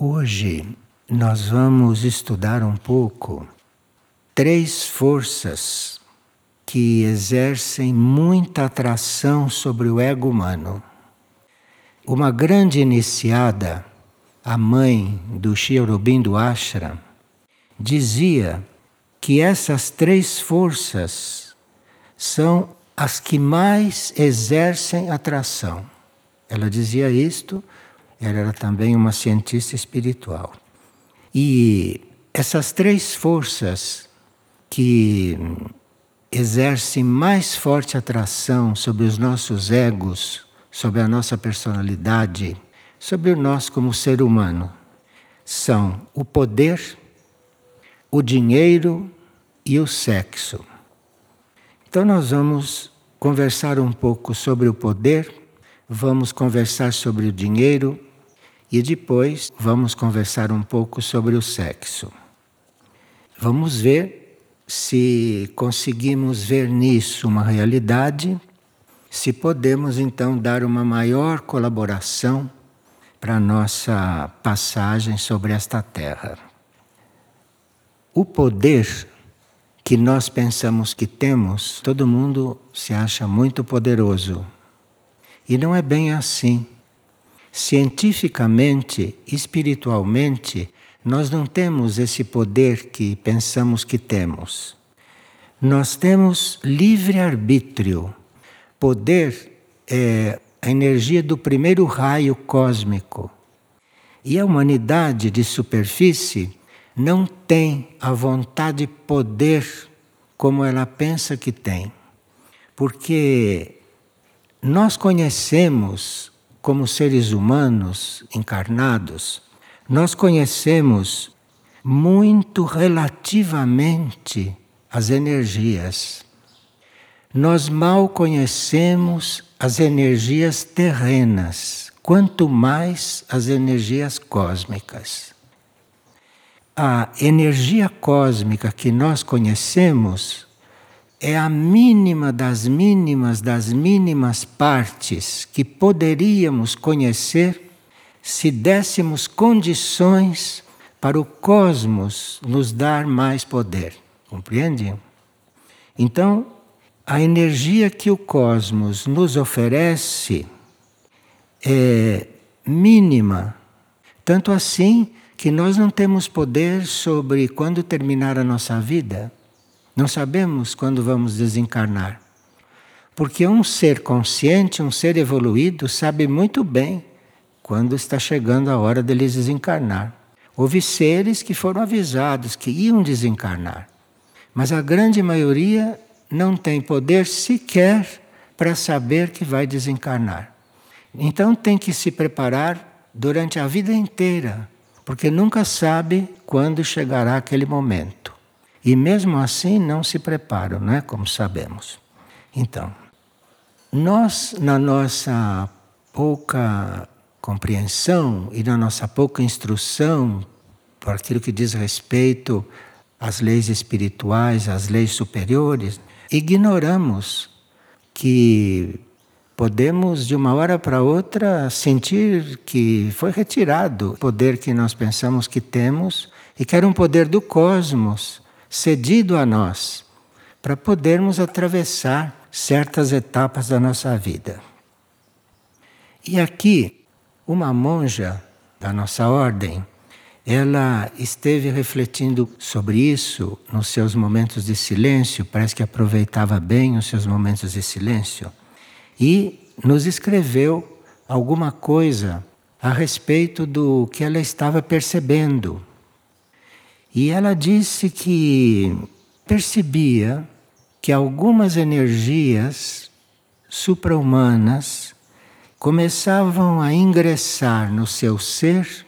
Hoje nós vamos estudar um pouco três forças que exercem muita atração sobre o ego humano. Uma grande iniciada, a mãe do Sri Aurobindo Ashram, dizia que essas três forças são as que mais exercem atração. Ela dizia isto, ela era também uma cientista espiritual. E essas três forças que exercem mais forte atração sobre os nossos egos, sobre a nossa personalidade, sobre nós como ser humano, são o poder, o dinheiro e o sexo. Então, nós vamos conversar um pouco sobre o poder, vamos conversar sobre o dinheiro e depois vamos conversar um pouco sobre o sexo. Vamos ver se conseguimos ver nisso uma realidade, se podemos então dar uma maior colaboração para nossa passagem sobre esta terra. O poder que nós pensamos que temos, todo mundo se acha muito poderoso. E não é bem assim. Cientificamente, espiritualmente, nós não temos esse poder que pensamos que temos. Nós temos livre-arbítrio. Poder é a energia do primeiro raio cósmico. E a humanidade de superfície não tem a vontade de poder como ela pensa que tem. Porque nós conhecemos, como seres humanos encarnados, nós conhecemos muito relativamente as energias. Nós mal conhecemos as energias terrenas, quanto mais as energias cósmicas a energia cósmica que nós conhecemos é a mínima das mínimas das mínimas partes que poderíamos conhecer se dessemos condições para o cosmos nos dar mais poder. Compreende? Então, a energia que o cosmos nos oferece é mínima, tanto assim que nós não temos poder sobre quando terminar a nossa vida. Não sabemos quando vamos desencarnar. Porque um ser consciente, um ser evoluído, sabe muito bem quando está chegando a hora deles desencarnar. Houve seres que foram avisados que iam desencarnar, mas a grande maioria não tem poder sequer para saber que vai desencarnar. Então tem que se preparar durante a vida inteira porque nunca sabe quando chegará aquele momento. E mesmo assim não se preparam, não é? Como sabemos. Então, nós, na nossa pouca compreensão e na nossa pouca instrução por aquilo que diz respeito às leis espirituais, às leis superiores, ignoramos que podemos de uma hora para outra sentir que foi retirado o poder que nós pensamos que temos e que era um poder do cosmos cedido a nós para podermos atravessar certas etapas da nossa vida. E aqui, uma monja da nossa ordem, ela esteve refletindo sobre isso nos seus momentos de silêncio, parece que aproveitava bem os seus momentos de silêncio e nos escreveu alguma coisa a respeito do que ela estava percebendo. E ela disse que percebia que algumas energias supra-humanas começavam a ingressar no seu ser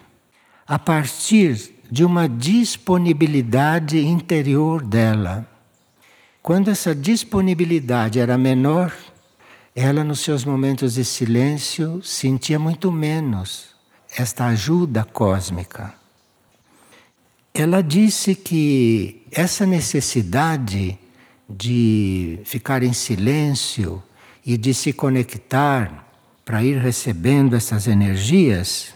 a partir de uma disponibilidade interior dela. Quando essa disponibilidade era menor, ela, nos seus momentos de silêncio, sentia muito menos esta ajuda cósmica. Ela disse que essa necessidade de ficar em silêncio e de se conectar para ir recebendo essas energias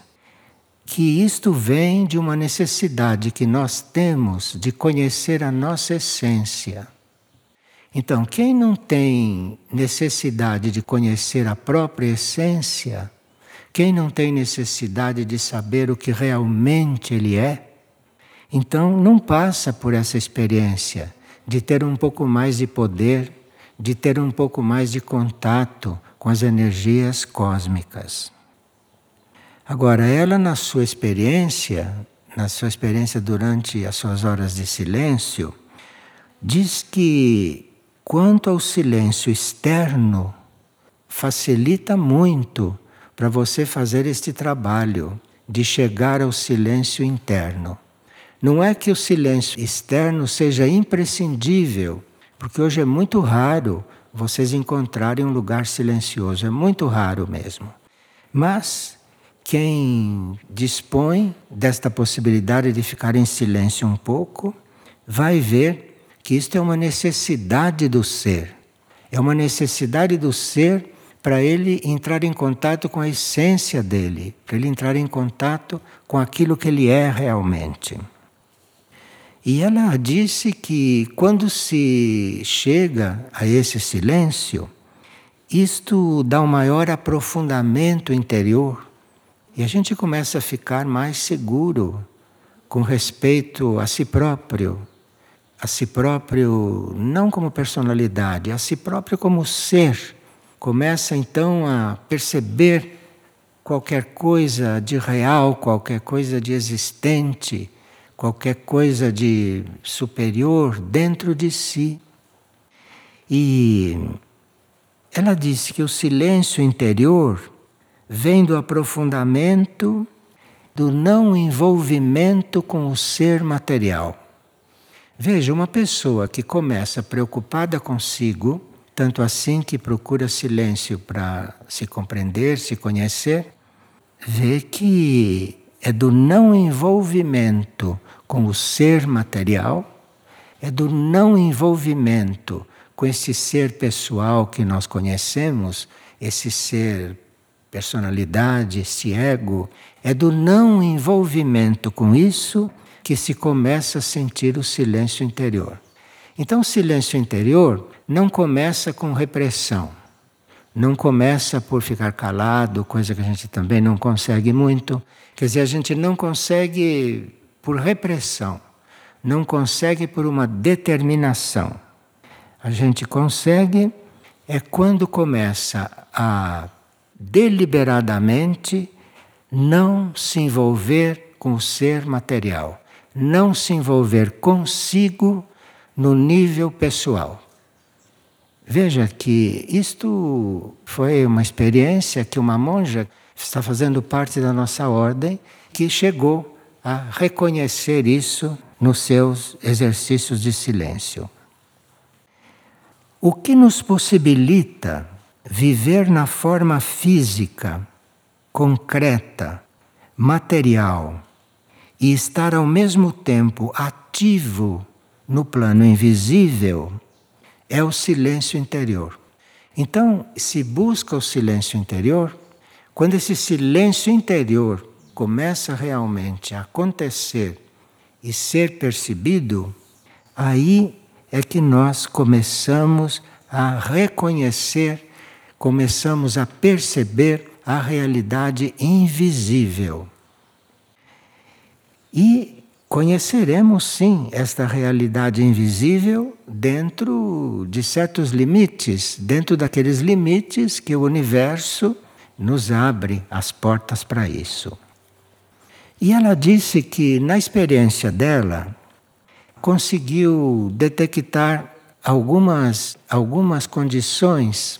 que isto vem de uma necessidade que nós temos de conhecer a nossa essência. Então, quem não tem necessidade de conhecer a própria essência, quem não tem necessidade de saber o que realmente ele é, então não passa por essa experiência de ter um pouco mais de poder, de ter um pouco mais de contato com as energias cósmicas. Agora, ela, na sua experiência, na sua experiência durante as suas horas de silêncio, diz que quanto ao silêncio externo, facilita muito para você fazer este trabalho de chegar ao silêncio interno. Não é que o silêncio externo seja imprescindível, porque hoje é muito raro vocês encontrarem um lugar silencioso, é muito raro mesmo. Mas quem dispõe desta possibilidade de ficar em silêncio um pouco, vai ver que isto é uma necessidade do ser. É uma necessidade do ser para ele entrar em contato com a essência dele, para ele entrar em contato com aquilo que ele é realmente. E ela disse que quando se chega a esse silêncio, isto dá um maior aprofundamento interior e a gente começa a ficar mais seguro com respeito a si próprio, a si próprio não como personalidade, a si próprio como ser. Começa então a perceber qualquer coisa de real, qualquer coisa de existente, qualquer coisa de superior dentro de si. E ela disse que o silêncio interior vem do aprofundamento do não envolvimento com o ser material. Veja, uma pessoa que começa preocupada consigo, tanto assim que procura silêncio para se compreender, se conhecer, vê que é do não envolvimento com o ser material, é do não envolvimento com esse ser pessoal que nós conhecemos, esse ser personalidade, esse ego, é do não envolvimento com isso que se começa a sentir o silêncio interior. Então, o silêncio interior não começa com repressão, não começa por ficar calado, coisa que a gente também não consegue muito. Quer dizer, a gente não consegue por repressão, não consegue por uma determinação. A gente consegue é quando começa a deliberadamente não se envolver com o ser material, não se envolver consigo no nível pessoal. Veja que isto foi uma experiência que uma monja está fazendo parte da nossa ordem que chegou a reconhecer isso nos seus exercícios de silêncio. O que nos possibilita viver na forma física, concreta, material e estar ao mesmo tempo ativo no plano invisível é o silêncio interior. Então, se busca o silêncio interior, quando esse silêncio interior começa realmente a acontecer e ser percebido, aí é que nós começamos a reconhecer começamos a perceber a realidade invisível. E conheceremos sim esta realidade invisível dentro de certos limites, dentro daqueles limites que o universo nos abre as portas para isso. E ela disse que na experiência dela conseguiu detectar algumas algumas condições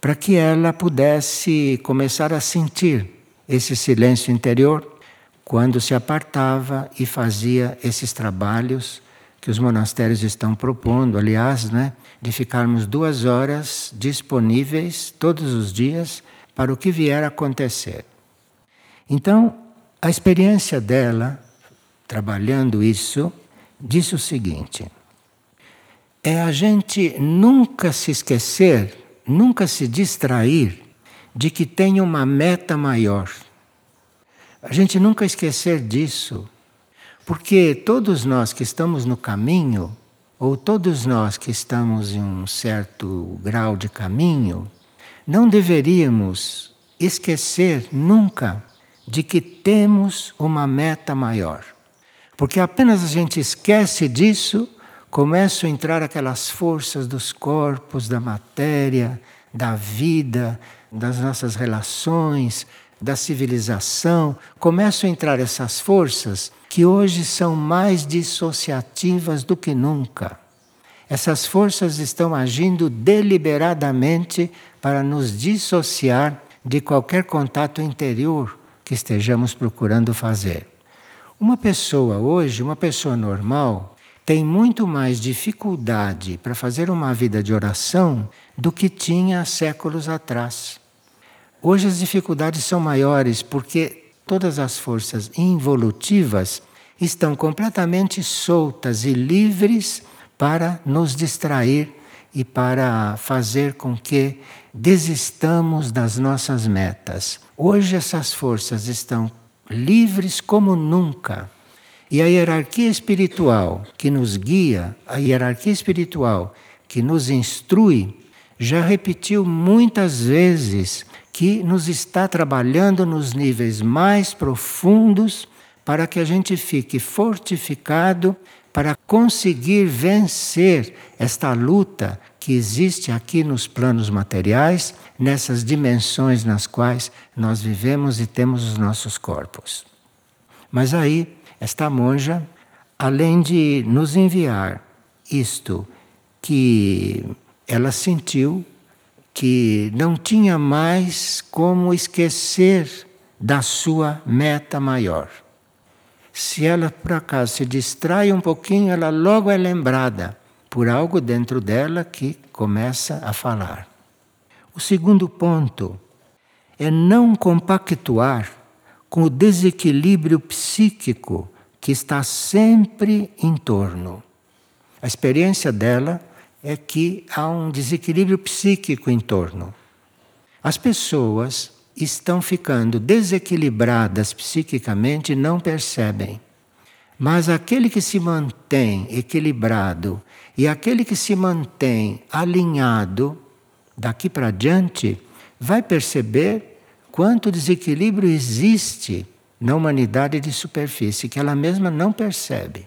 para que ela pudesse começar a sentir esse silêncio interior quando se apartava e fazia esses trabalhos que os monastérios estão propondo, aliás, né, de ficarmos duas horas disponíveis todos os dias para o que vier a acontecer. Então, a experiência dela, trabalhando isso, disse o seguinte: é a gente nunca se esquecer nunca se distrair de que tem uma meta maior. A gente nunca esquecer disso, porque todos nós que estamos no caminho, ou todos nós que estamos em um certo grau de caminho, não deveríamos esquecer nunca de que temos uma meta maior. Porque apenas a gente esquece disso, começam a entrar aquelas forças dos corpos, da matéria, da vida, das nossas relações, da civilização, começam a entrar essas forças que hoje são mais dissociativas do que nunca. Essas forças estão agindo deliberadamente para nos dissociar de qualquer contato interior que estejamos procurando fazer. Uma pessoa hoje, uma pessoa normal, tem muito mais dificuldade para fazer uma vida de oração do que tinha séculos atrás. Hoje as dificuldades são maiores porque todas as forças involutivas estão completamente soltas e livres para nos distrair e para fazer com que desistamos das nossas metas. Hoje essas forças estão livres como nunca. E a hierarquia espiritual que nos guia, a hierarquia espiritual que nos instrui, já repetiu muitas vezes que nos está trabalhando nos níveis mais profundos para que a gente fique fortificado para conseguir vencer esta luta que existe aqui nos planos materiais, nessas dimensões nas quais nós vivemos e temos os nossos corpos. Mas aí, esta monja, além de nos enviar isto que ela sentiu que não tinha mais como esquecer da sua meta maior. Se ela por acaso se distrai um pouquinho, ela logo é lembrada por algo dentro dela que começa a falar. O segundo ponto é não compactuar com o desequilíbrio psíquico que está sempre em torno. A experiência dela é que há um desequilíbrio psíquico em torno. As pessoas estão ficando desequilibradas psiquicamente e não percebem. Mas aquele que se mantém equilibrado e aquele que se mantém alinhado, daqui para diante, vai perceber quanto desequilíbrio existe na humanidade de superfície, que ela mesma não percebe.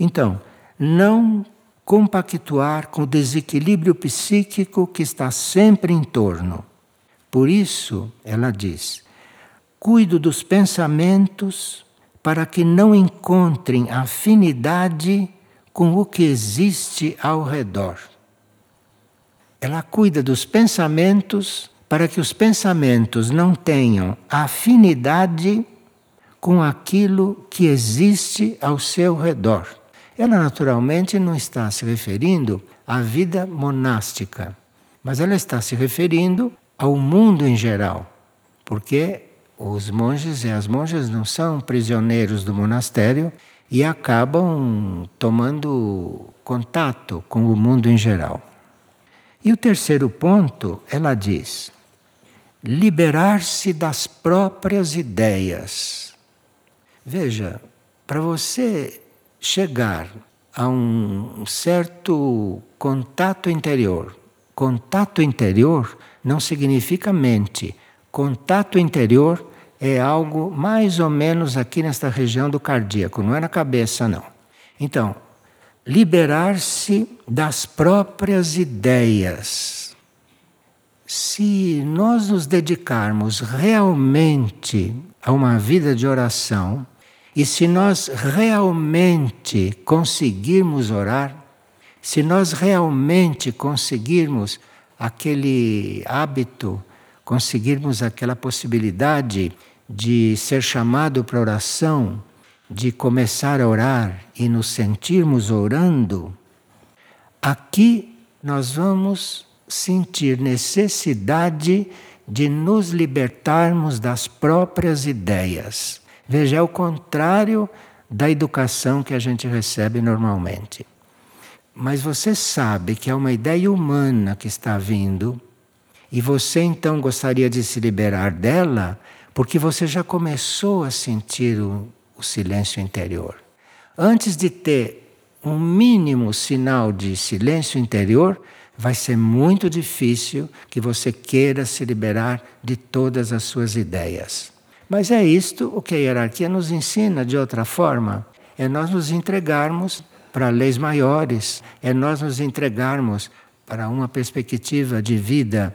Então, não compactuar com o desequilíbrio psíquico que está sempre em torno. Por isso, ela diz: cuido dos pensamentos para que não encontrem afinidade com o que existe ao redor. Ela cuida dos pensamentos para que os pensamentos não tenham afinidade com aquilo que existe ao seu redor. Ela naturalmente não está se referindo à vida monástica, mas ela está se referindo ao mundo em geral, porque os monges e as monjas não são prisioneiros do monastério e acabam tomando contato com o mundo em geral. E o terceiro ponto, ela diz: liberar-se das próprias ideias. Veja, para você chegar a um certo contato interior. Contato interior não significa mente. Contato interior é algo mais ou menos aqui nesta região do cardíaco, não é na cabeça, não. Então, liberar-se das próprias ideias. Se nós nos dedicarmos realmente a uma vida de oração, e se nós realmente conseguirmos orar, se nós realmente conseguirmos aquele hábito, conseguirmos aquela possibilidade de ser chamado para oração, de começar a orar e nos sentirmos orando, aqui nós vamos sentir necessidade de nos libertarmos das próprias ideias. Veja, é o contrário da educação que a gente recebe normalmente. Mas você sabe que é uma ideia humana que está vindo, e você então gostaria de se liberar dela, porque você já começou a sentir o, o silêncio interior. Antes de ter um mínimo sinal de silêncio interior, vai ser muito difícil que você queira se liberar de todas as suas ideias. Mas é isto o que a hierarquia nos ensina de outra forma: é nós nos entregarmos para leis maiores, é nós nos entregarmos para uma perspectiva de vida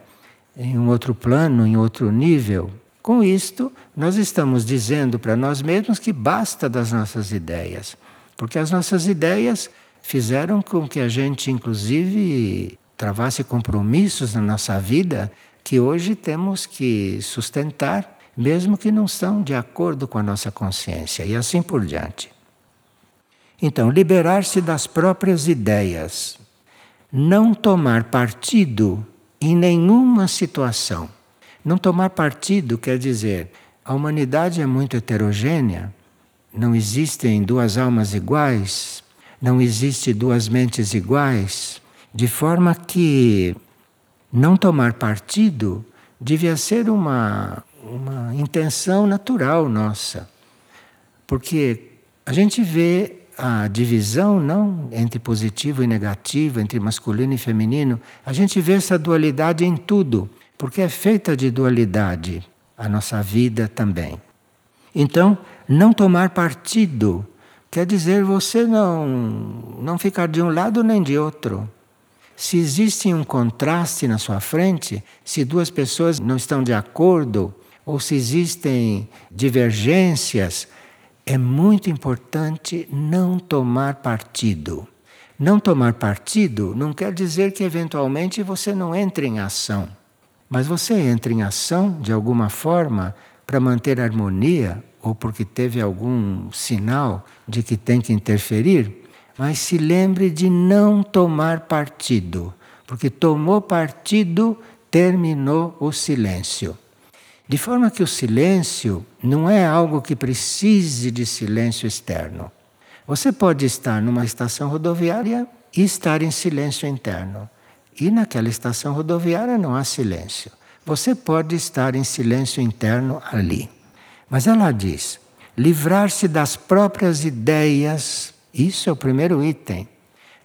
em um outro plano, em outro nível. Com isto, nós estamos dizendo para nós mesmos que basta das nossas ideias, porque as nossas ideias fizeram com que a gente, inclusive, travasse compromissos na nossa vida que hoje temos que sustentar, mesmo que não são de acordo com a nossa consciência, e assim por diante. Então, liberar-se das próprias ideias, não tomar partido em nenhuma situação. Não tomar partido quer dizer a humanidade é muito heterogênea, não existem duas almas iguais, não existe duas mentes iguais, de forma que não tomar partido devia ser uma, uma intenção natural nossa. Porque a gente vê a divisão não entre positivo e negativo, entre masculino e feminino, a gente vê essa dualidade em tudo, porque é feita de dualidade a nossa vida também. Então, não tomar partido quer dizer você não não ficar de um lado nem de outro. Se existe um contraste na sua frente, se duas pessoas não estão de acordo, ou se existem divergências, é muito importante não tomar partido. Não tomar partido não quer dizer que eventualmente você não entre em ação, mas você entra em ação de alguma forma para manter a harmonia ou porque teve algum sinal de que tem que interferir, mas se lembre de não tomar partido, porque tomou partido, terminou o silêncio. De forma que o silêncio não é algo que precise de silêncio externo. Você pode estar numa estação rodoviária e estar em silêncio interno. E naquela estação rodoviária não há silêncio. Você pode estar em silêncio interno ali. Mas ela diz: livrar-se das próprias ideias, isso é o primeiro item.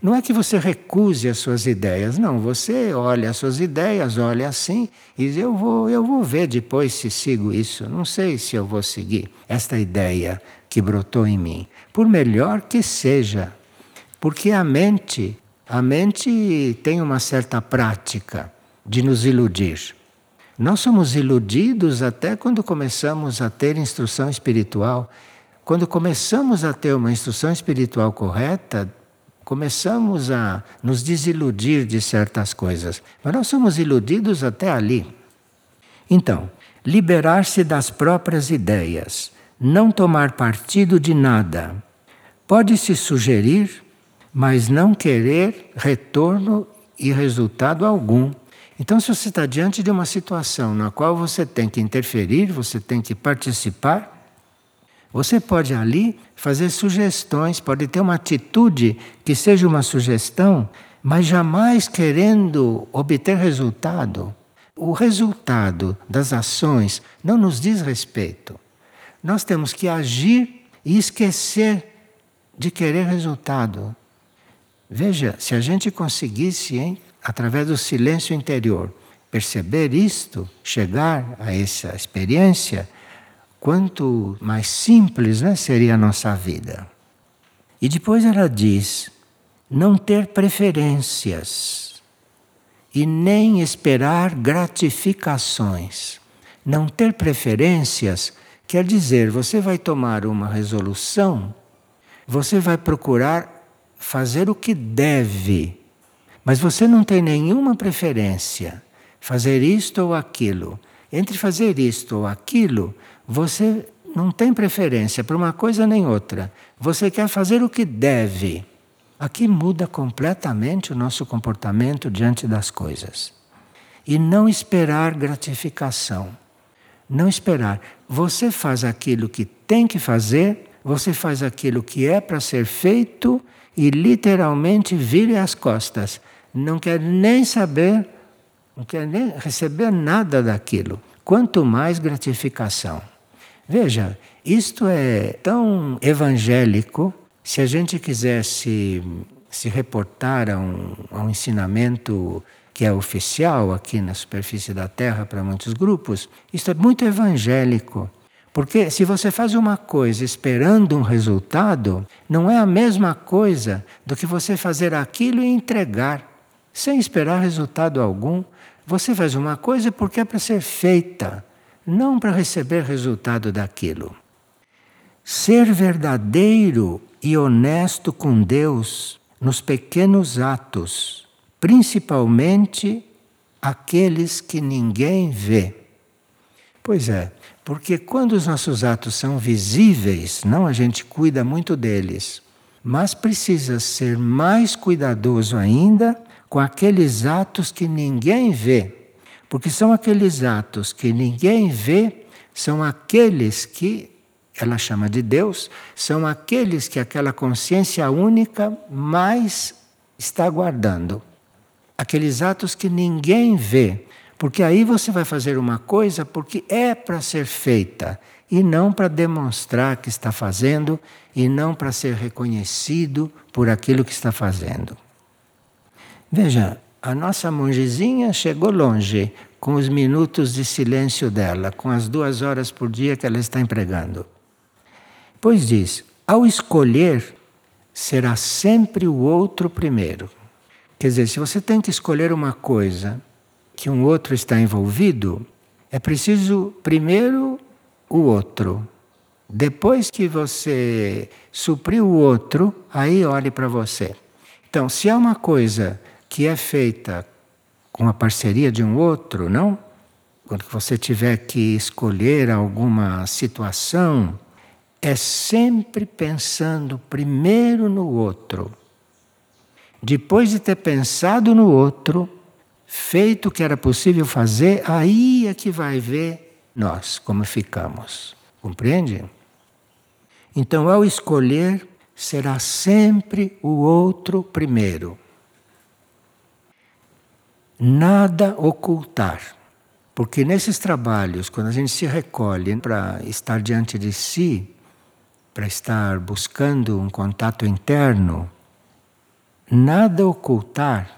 Não é que você recuse as suas ideias, não. Você olha as suas ideias, olha assim e diz: eu vou, eu vou ver depois se sigo isso. Não sei se eu vou seguir esta ideia que brotou em mim, por melhor que seja, porque a mente, a mente tem uma certa prática de nos iludir. Nós somos iludidos até quando começamos a ter instrução espiritual. Quando começamos a ter uma instrução espiritual correta, começamos a nos desiludir de certas coisas. Mas nós somos iludidos até ali. Então, liberar-se das próprias ideias, não tomar partido de nada. Pode-se sugerir, mas não querer retorno e resultado algum. Então, se você está diante de uma situação na qual você tem que interferir, você tem que participar, você pode ali fazer sugestões, pode ter uma atitude que seja uma sugestão, mas jamais querendo obter resultado. O resultado das ações não nos diz respeito. Nós temos que agir e esquecer de querer resultado. Veja, se a gente conseguisse, hein, através do silêncio interior, perceber isto, chegar a essa experiência, quanto mais simples né, seria a nossa vida. E depois ela diz: não ter preferências e nem esperar gratificações. Não ter preferências quer dizer, você vai tomar uma resolução, você vai procurar fazer o que deve, mas você não tem nenhuma preferência, fazer isto ou aquilo. Entre fazer isto ou aquilo, você não tem preferência para uma coisa nem outra. Você quer fazer o que deve. Aqui muda completamente o nosso comportamento diante das coisas. E não esperar gratificação. Não esperar. Você faz aquilo que tem que fazer, você faz aquilo que é para ser feito e literalmente vire as costas. Não quer nem saber, não quer nem receber nada daquilo. Quanto mais gratificação. Veja, isto é tão evangélico. Se a gente quisesse se reportar a um, a um ensinamento que é oficial aqui na superfície da Terra para muitos grupos, isto é muito evangélico. Porque se você faz uma coisa esperando um resultado, não é a mesma coisa do que você fazer aquilo e entregar, sem esperar resultado algum. Você faz uma coisa porque é para ser feita, não para receber resultado daquilo. Ser verdadeiro e honesto com Deus nos pequenos atos, principalmente aqueles que ninguém vê. Pois é, porque quando os nossos atos são visíveis, não a gente cuida muito deles, mas precisa ser mais cuidadoso ainda com aqueles atos que ninguém vê. Porque são aqueles atos que ninguém vê, são aqueles que ela chama de Deus, são aqueles que aquela consciência única mais está guardando. Aqueles atos que ninguém vê, porque aí você vai fazer uma coisa porque é para ser feita e não para demonstrar que está fazendo e não para ser reconhecido por aquilo que está fazendo. Veja, a nossa mongezinha chegou longe com os minutos de silêncio dela, com as duas horas por dia que ela está empregando. Pois diz: ao escolher, será sempre o outro primeiro. Quer dizer, se você tem que escolher uma coisa que um outro está envolvido, é preciso primeiro o outro. Depois que você suprir o outro, aí olhe para você. Então, se há uma coisa que é feita com a parceria de um outro, não? Quando você tiver que escolher alguma situação, é sempre pensando primeiro no outro. Depois de ter pensado no outro, feito o que era possível fazer, aí é que vai ver nós como ficamos. Compreende? Então, ao escolher, será sempre o outro primeiro. Nada ocultar. Porque nesses trabalhos, quando a gente se recolhe para estar diante de si, para estar buscando um contato interno, nada ocultar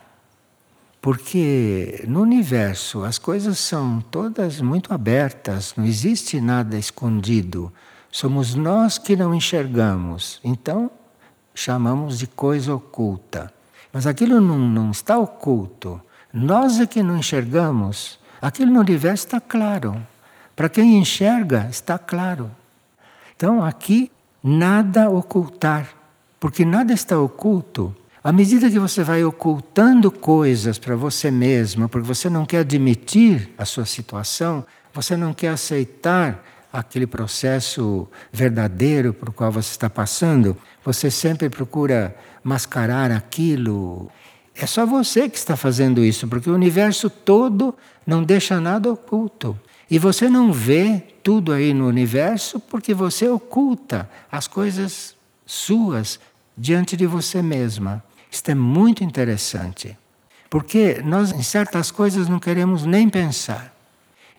porque no universo as coisas são todas muito abertas, não existe nada escondido. Somos nós que não enxergamos. Então, chamamos de coisa oculta. Mas aquilo não, não está oculto. Nós é que não enxergamos. Aquilo no universo está claro. Para quem enxerga, está claro. Então, aqui, nada ocultar. Porque nada está oculto à medida que você vai ocultando coisas para você mesmo, porque você não quer admitir a sua situação, você não quer aceitar aquele processo verdadeiro por qual você está passando, você sempre procura mascarar aquilo. É só você que está fazendo isso, porque o universo todo não deixa nada oculto. E você não vê tudo aí no universo porque você oculta as coisas suas diante de você mesma. Isto é muito interessante, porque nós em certas coisas não queremos nem pensar.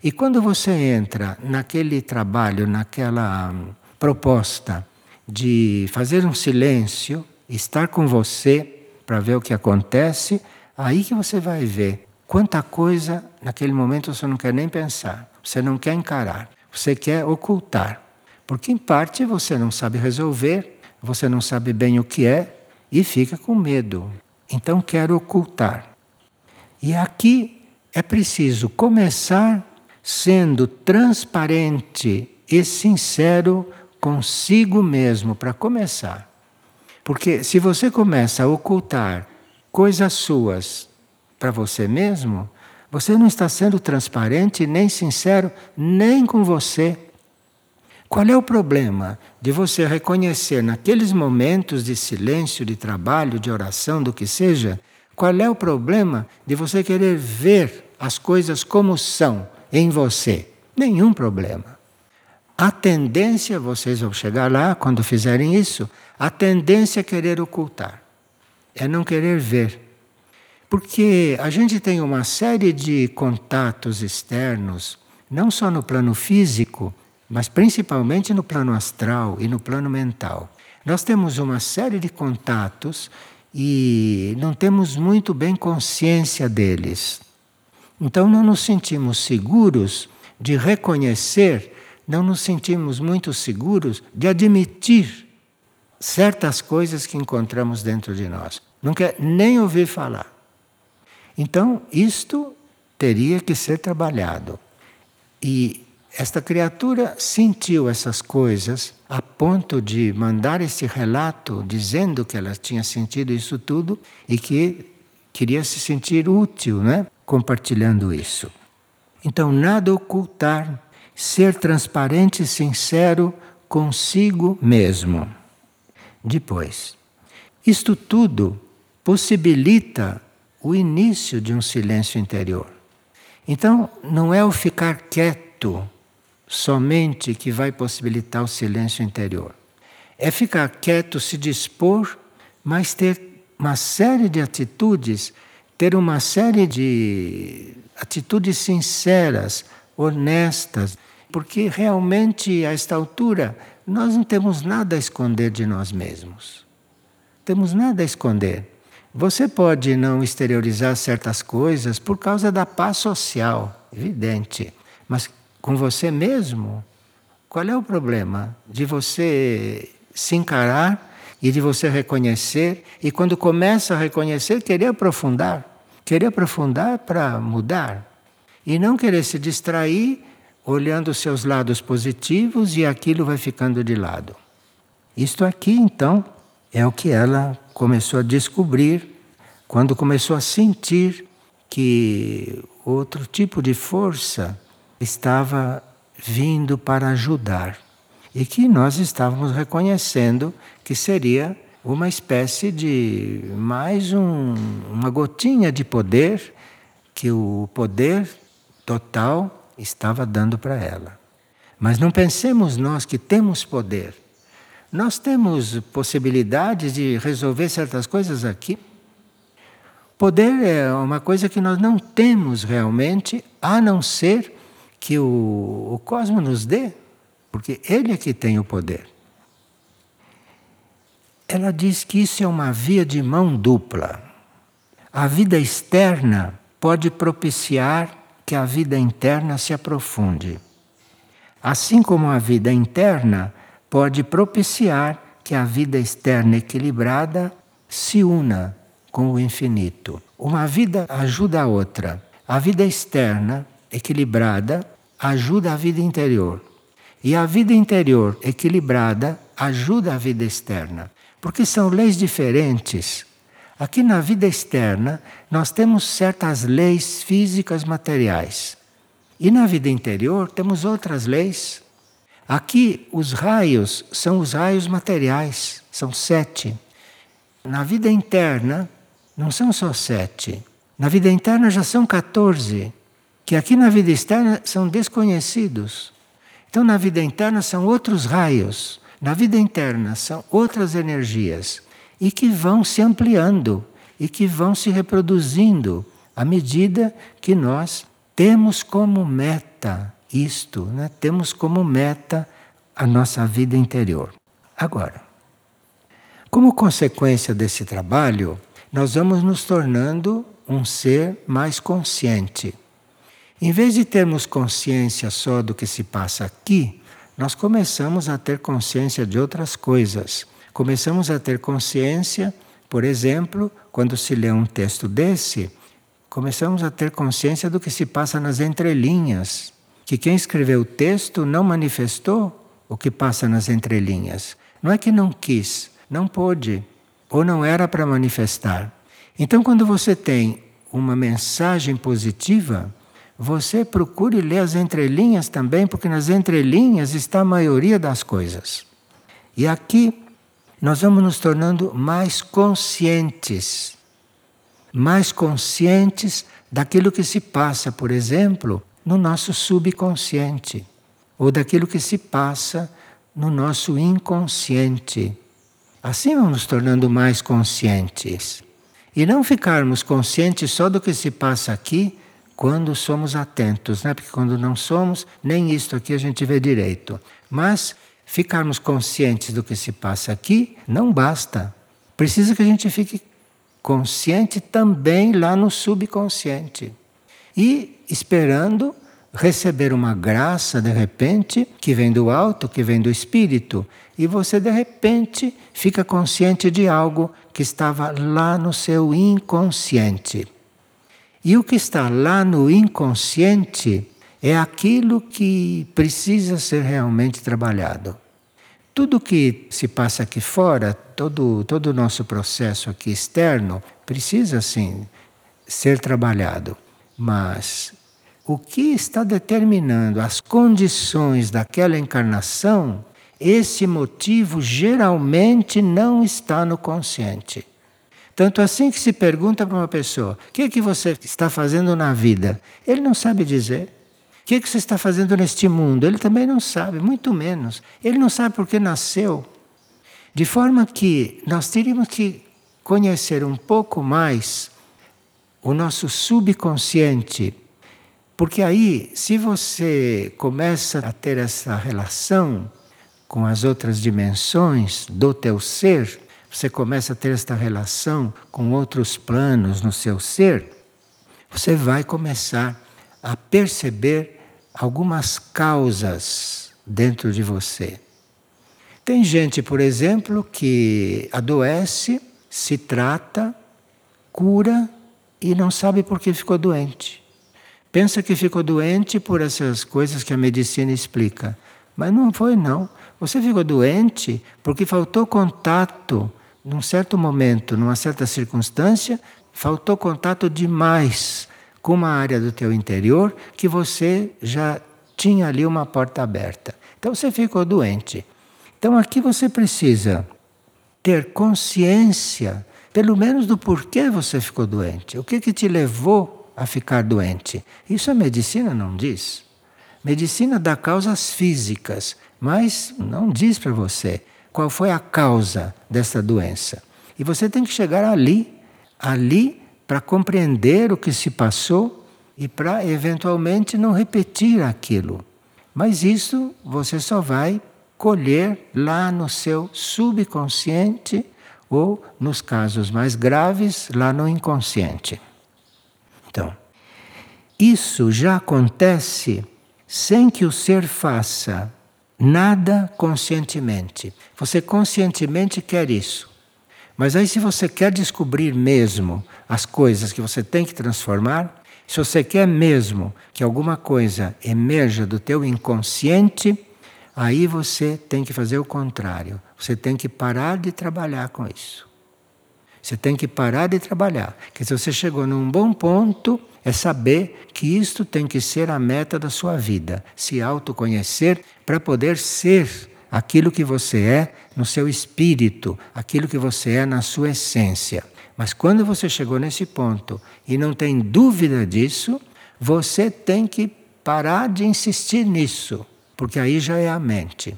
E quando você entra naquele trabalho, naquela hum, proposta de fazer um silêncio, estar com você para ver o que acontece, aí que você vai ver quanta coisa naquele momento você não quer nem pensar, você não quer encarar, você quer ocultar. Porque em parte você não sabe resolver, você não sabe bem o que é, e fica com medo. Então quer ocultar. E aqui é preciso começar sendo transparente e sincero consigo mesmo para começar. Porque se você começa a ocultar coisas suas para você mesmo, você não está sendo transparente nem sincero nem com você. Qual é o problema de você reconhecer naqueles momentos de silêncio, de trabalho, de oração, do que seja? Qual é o problema de você querer ver as coisas como são em você? Nenhum problema. A tendência, vocês vão chegar lá quando fizerem isso, a tendência é querer ocultar, é não querer ver. Porque a gente tem uma série de contatos externos, não só no plano físico, mas principalmente no plano astral e no plano mental. Nós temos uma série de contatos e não temos muito bem consciência deles. Então não nos sentimos seguros de reconhecer, não nos sentimos muito seguros de admitir certas coisas que encontramos dentro de nós. Não quer nem ouvir falar. Então, isto teria que ser trabalhado. E esta criatura sentiu essas coisas a ponto de mandar esse relato dizendo que ela tinha sentido isso tudo e que queria se sentir útil, né? compartilhando isso. Então, nada ocultar, ser transparente e sincero consigo mesmo. Depois, isto tudo possibilita o início de um silêncio interior. Então, não é o ficar quieto somente que vai possibilitar o silêncio interior. É ficar quieto, se dispor, mas ter uma série de atitudes, ter uma série de atitudes sinceras, honestas, porque realmente a esta altura nós não temos nada a esconder de nós mesmos. Temos nada a esconder. Você pode não exteriorizar certas coisas por causa da paz social, evidente, mas com você mesmo, qual é o problema de você se encarar e de você reconhecer e quando começa a reconhecer querer aprofundar, querer aprofundar para mudar e não querer se distrair olhando seus lados positivos e aquilo vai ficando de lado. Isto aqui então é o que ela começou a descobrir quando começou a sentir que outro tipo de força estava vindo para ajudar e que nós estávamos reconhecendo que seria uma espécie de mais um, uma gotinha de poder que o poder total estava dando para ela. Mas não pensemos nós que temos poder. Nós temos possibilidades de resolver certas coisas aqui. Poder é uma coisa que nós não temos realmente, a não ser que o, o cosmos nos dê, porque ele é que tem o poder. Ela diz que isso é uma via de mão dupla. A vida externa pode propiciar que a vida interna se aprofunde. Assim como a vida interna pode propiciar que a vida externa equilibrada se una com o infinito. Uma vida ajuda a outra. A vida externa equilibrada ajuda a vida interior. E a vida interior equilibrada ajuda a vida externa. Porque são leis diferentes. Aqui na vida externa, nós temos certas leis físicas materiais. E na vida interior, temos outras leis. Aqui, os raios são os raios materiais, são sete. Na vida interna, não são só sete. Na vida interna já são 14 que aqui na vida externa são desconhecidos. Então, na vida interna são outros raios, na vida interna são outras energias e que vão se ampliando e que vão se reproduzindo à medida que nós temos como meta isto, né? temos como meta a nossa vida interior. Agora, como consequência desse trabalho, nós vamos nos tornando um ser mais consciente. Em vez de termos consciência só do que se passa aqui, nós começamos a ter consciência de outras coisas. Começamos a ter consciência, por exemplo, quando se lê um texto desse, começamos a ter consciência do que se passa nas entrelinhas. Que quem escreveu o texto não manifestou o que passa nas entrelinhas. Não é que não quis, não pôde, ou não era para manifestar. Então, quando você tem uma mensagem positiva, você procure ler as entrelinhas também, porque nas entrelinhas está a maioria das coisas. E aqui nós vamos nos tornando mais conscientes. Mais conscientes daquilo que se passa, por exemplo, no nosso subconsciente, ou daquilo que se passa no nosso inconsciente. Assim vamos nos tornando mais conscientes. E não ficarmos conscientes só do que se passa aqui quando somos atentos, né? porque quando não somos, nem isto aqui a gente vê direito. Mas ficarmos conscientes do que se passa aqui não basta. Precisa que a gente fique consciente também lá no subconsciente. E esperando receber uma graça de repente que vem do alto, que vem do espírito, e você de repente fica consciente de algo que estava lá no seu inconsciente. E o que está lá no inconsciente é aquilo que precisa ser realmente trabalhado. Tudo que se passa aqui fora, todo, todo o nosso processo aqui externo, precisa sim ser trabalhado. Mas o que está determinando as condições daquela encarnação, esse motivo geralmente não está no consciente. Tanto assim que se pergunta para uma pessoa: o que, é que você está fazendo na vida? Ele não sabe dizer. Que, que você está fazendo neste mundo? Ele também não sabe, muito menos. Ele não sabe por que nasceu. De forma que nós teríamos que conhecer um pouco mais o nosso subconsciente porque aí, se você começa a ter essa relação com as outras dimensões do teu ser, você começa a ter esta relação com outros planos no seu ser, você vai começar a perceber algumas causas dentro de você. Tem gente, por exemplo, que adoece, se trata, cura e não sabe por que ficou doente. Pensa que ficou doente por essas coisas que a medicina explica. Mas não foi, não. Você ficou doente porque faltou contato num certo momento, numa certa circunstância, faltou contato demais com uma área do teu interior que você já tinha ali uma porta aberta. Então você ficou doente. Então aqui você precisa ter consciência, pelo menos do porquê você ficou doente. O que que te levou a ficar doente. Isso a medicina não diz. Medicina dá causas físicas, mas não diz para você qual foi a causa dessa doença. E você tem que chegar ali, ali para compreender o que se passou e para eventualmente não repetir aquilo. Mas isso você só vai colher lá no seu subconsciente ou, nos casos mais graves, lá no inconsciente. Então, isso já acontece sem que o ser faça nada conscientemente. Você conscientemente quer isso. Mas aí, se você quer descobrir mesmo as coisas que você tem que transformar, se você quer mesmo que alguma coisa emerja do teu inconsciente, aí você tem que fazer o contrário. Você tem que parar de trabalhar com isso. Você tem que parar de trabalhar. Porque se você chegou num bom ponto, é saber que isto tem que ser a meta da sua vida. Se autoconhecer para poder ser aquilo que você é no seu espírito, aquilo que você é na sua essência. Mas quando você chegou nesse ponto e não tem dúvida disso, você tem que parar de insistir nisso, porque aí já é a mente.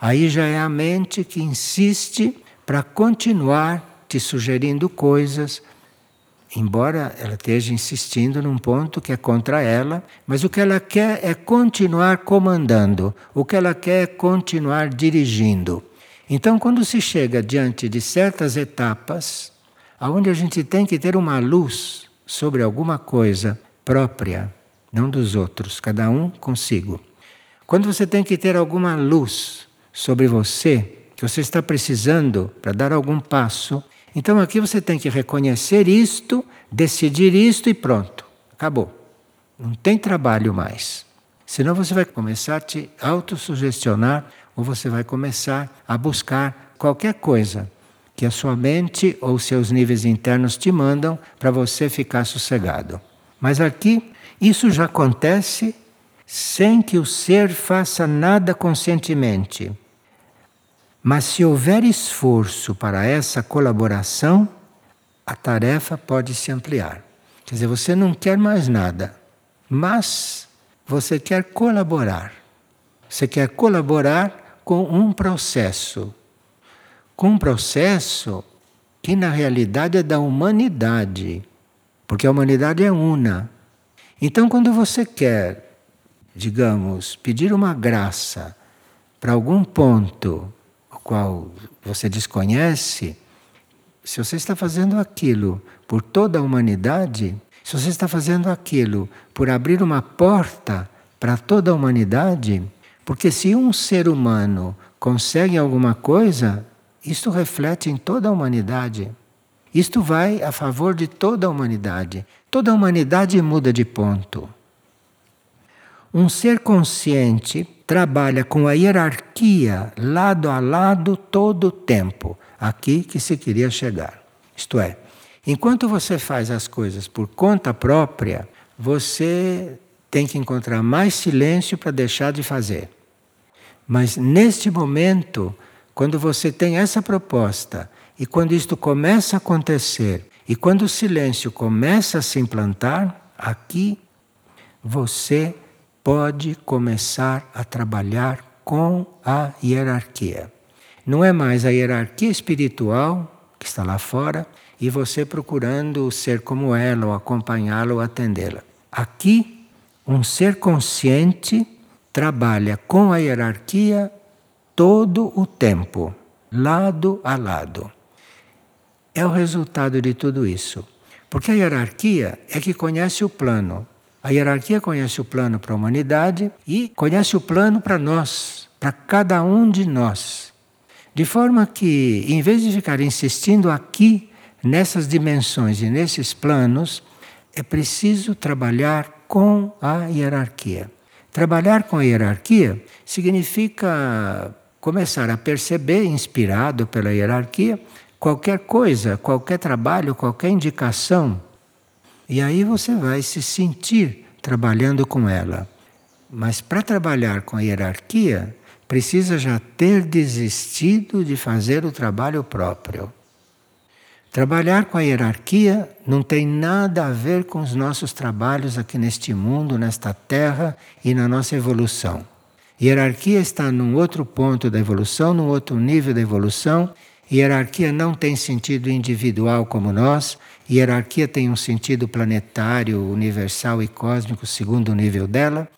Aí já é a mente que insiste para continuar te sugerindo coisas, embora ela esteja insistindo num ponto que é contra ela, mas o que ela quer é continuar comandando, o que ela quer é continuar dirigindo. Então, quando se chega diante de certas etapas, aonde a gente tem que ter uma luz sobre alguma coisa própria, não dos outros, cada um consigo. Quando você tem que ter alguma luz sobre você, que você está precisando para dar algum passo, então aqui você tem que reconhecer isto, decidir isto e pronto. Acabou. Não tem trabalho mais. Senão você vai começar a te autossugestionar ou você vai começar a buscar qualquer coisa que a sua mente ou seus níveis internos te mandam para você ficar sossegado. Mas aqui isso já acontece sem que o ser faça nada conscientemente. Mas se houver esforço para essa colaboração, a tarefa pode se ampliar. Quer dizer, você não quer mais nada, mas você quer colaborar. Você quer colaborar com um processo. Com um processo que na realidade é da humanidade, porque a humanidade é una. Então, quando você quer, digamos, pedir uma graça para algum ponto o qual você desconhece, se você está fazendo aquilo por toda a humanidade, se você está fazendo aquilo por abrir uma porta para toda a humanidade, porque se um ser humano consegue alguma coisa, isto reflete em toda a humanidade. Isto vai a favor de toda a humanidade. Toda a humanidade muda de ponto. Um ser consciente trabalha com a hierarquia lado a lado todo o tempo. Aqui que se queria chegar. Isto é, enquanto você faz as coisas por conta própria, você tem que encontrar mais silêncio para deixar de fazer. Mas neste momento, quando você tem essa proposta e quando isto começa a acontecer e quando o silêncio começa a se implantar, aqui você pode começar a trabalhar com a hierarquia. Não é mais a hierarquia espiritual que está lá fora e você procurando ser como ela, ou acompanhá-la ou atendê-la. Aqui, um ser consciente trabalha com a hierarquia todo o tempo, lado a lado. É o resultado de tudo isso. Porque a hierarquia é que conhece o plano. A hierarquia conhece o plano para a humanidade e conhece o plano para nós, para cada um de nós. De forma que, em vez de ficar insistindo aqui, nessas dimensões e nesses planos, é preciso trabalhar com a hierarquia. Trabalhar com a hierarquia significa começar a perceber, inspirado pela hierarquia, qualquer coisa, qualquer trabalho, qualquer indicação. E aí você vai se sentir trabalhando com ela. Mas para trabalhar com a hierarquia, precisa já ter desistido de fazer o trabalho próprio. Trabalhar com a hierarquia não tem nada a ver com os nossos trabalhos aqui neste mundo, nesta terra e na nossa evolução. Hierarquia está num outro ponto da evolução, num outro nível da evolução. Hierarquia não tem sentido individual como nós. Hierarquia tem um sentido planetário, universal e cósmico, segundo o nível dela.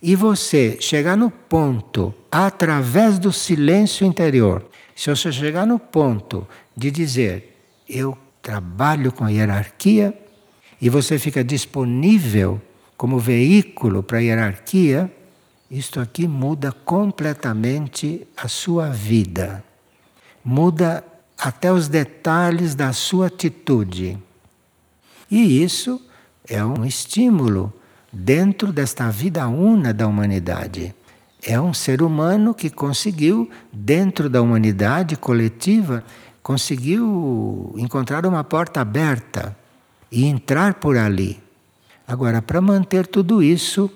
E você chegar no ponto, através do silêncio interior, se você chegar no ponto de dizer eu trabalho com a hierarquia e você fica disponível como veículo para a hierarquia, isto aqui muda completamente a sua vida. Muda até os detalhes da sua atitude. E isso é um estímulo dentro desta vida una da humanidade. É um ser humano que conseguiu, dentro da humanidade coletiva, conseguiu encontrar uma porta aberta e entrar por ali. Agora, para manter tudo isso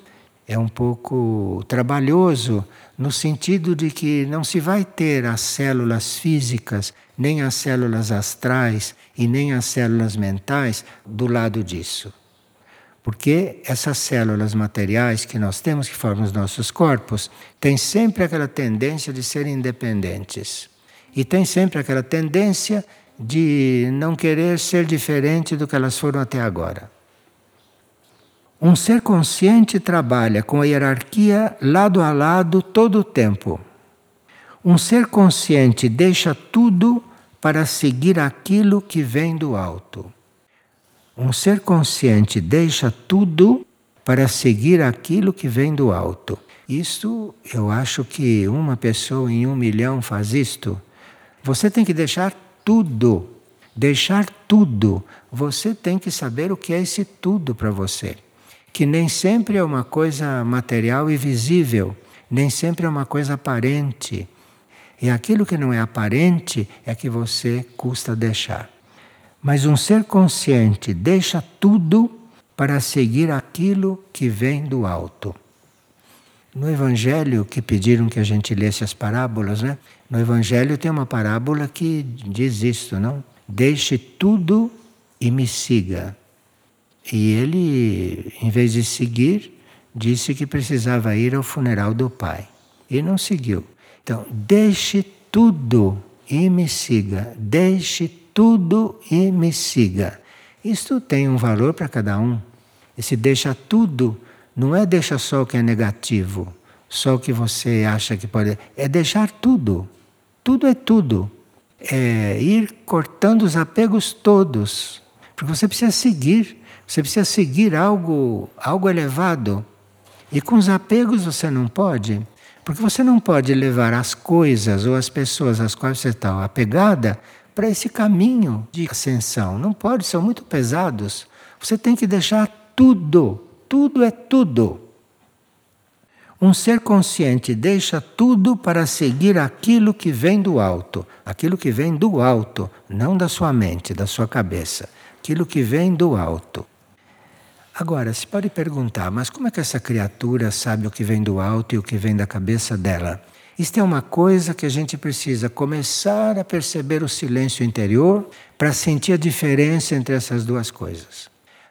é um pouco trabalhoso, no sentido de que não se vai ter as células físicas, nem as células astrais e nem as células mentais do lado disso. Porque essas células materiais que nós temos, que formam os nossos corpos, têm sempre aquela tendência de serem independentes. E tem sempre aquela tendência de não querer ser diferente do que elas foram até agora. Um ser consciente trabalha com a hierarquia lado a lado todo o tempo. Um ser consciente deixa tudo para seguir aquilo que vem do alto. Um ser consciente deixa tudo para seguir aquilo que vem do alto. Isto eu acho que uma pessoa em um milhão faz isto. Você tem que deixar tudo. Deixar tudo. Você tem que saber o que é esse tudo para você. Que nem sempre é uma coisa material e visível, nem sempre é uma coisa aparente. E aquilo que não é aparente é que você custa deixar. Mas um ser consciente deixa tudo para seguir aquilo que vem do alto. No Evangelho que pediram que a gente lesse as parábolas, né? No Evangelho tem uma parábola que diz isto, não? Deixe tudo e me siga. E ele, em vez de seguir, disse que precisava ir ao funeral do pai. E não seguiu. Então, deixe tudo e me siga. Deixe tudo e me siga. Isto tem um valor para cada um. Esse deixa tudo não é deixa só o que é negativo, só o que você acha que pode. É deixar tudo. Tudo é tudo. É ir cortando os apegos todos. Porque você precisa seguir. Você precisa seguir algo, algo elevado. E com os apegos você não pode. Porque você não pode levar as coisas ou as pessoas às quais você está apegada para esse caminho de ascensão. Não pode, são muito pesados. Você tem que deixar tudo. Tudo é tudo. Um ser consciente deixa tudo para seguir aquilo que vem do alto, aquilo que vem do alto, não da sua mente, da sua cabeça, aquilo que vem do alto. Agora, se pode perguntar, mas como é que essa criatura sabe o que vem do alto e o que vem da cabeça dela? Isto é uma coisa que a gente precisa começar a perceber o silêncio interior para sentir a diferença entre essas duas coisas.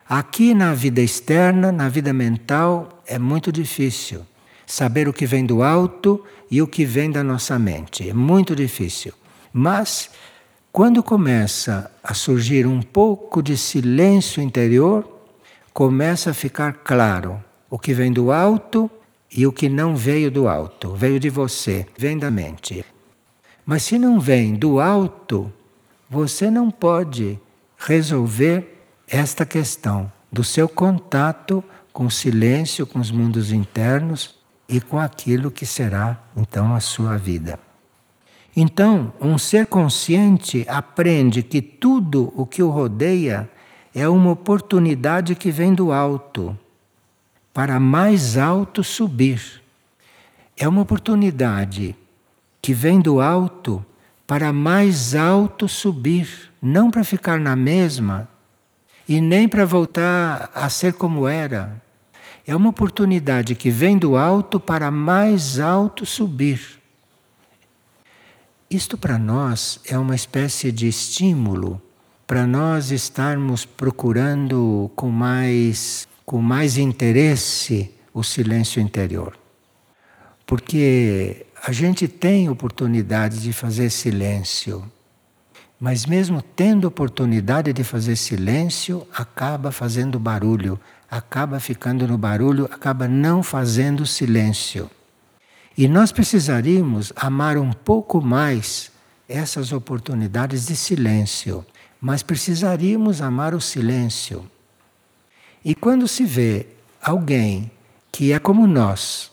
Aqui na vida externa, na vida mental, é muito difícil saber o que vem do alto e o que vem da nossa mente. É muito difícil. Mas, quando começa a surgir um pouco de silêncio interior, começa a ficar claro o que vem do alto e o que não veio do alto. Veio de você, vem da mente. Mas se não vem do alto, você não pode resolver esta questão do seu contato com o silêncio, com os mundos internos e com aquilo que será então a sua vida. Então, um ser consciente aprende que tudo o que o rodeia é uma oportunidade que vem do alto, para mais alto subir. É uma oportunidade que vem do alto para mais alto subir, não para ficar na mesma e nem para voltar a ser como era. É uma oportunidade que vem do alto para mais alto subir. Isto para nós é uma espécie de estímulo para nós estarmos procurando com mais, com mais interesse o silêncio interior. Porque a gente tem oportunidade de fazer silêncio, mas mesmo tendo oportunidade de fazer silêncio, acaba fazendo barulho, acaba ficando no barulho, acaba não fazendo silêncio. E nós precisaríamos amar um pouco mais essas oportunidades de silêncio, mas precisaríamos amar o silêncio. E quando se vê alguém que é como nós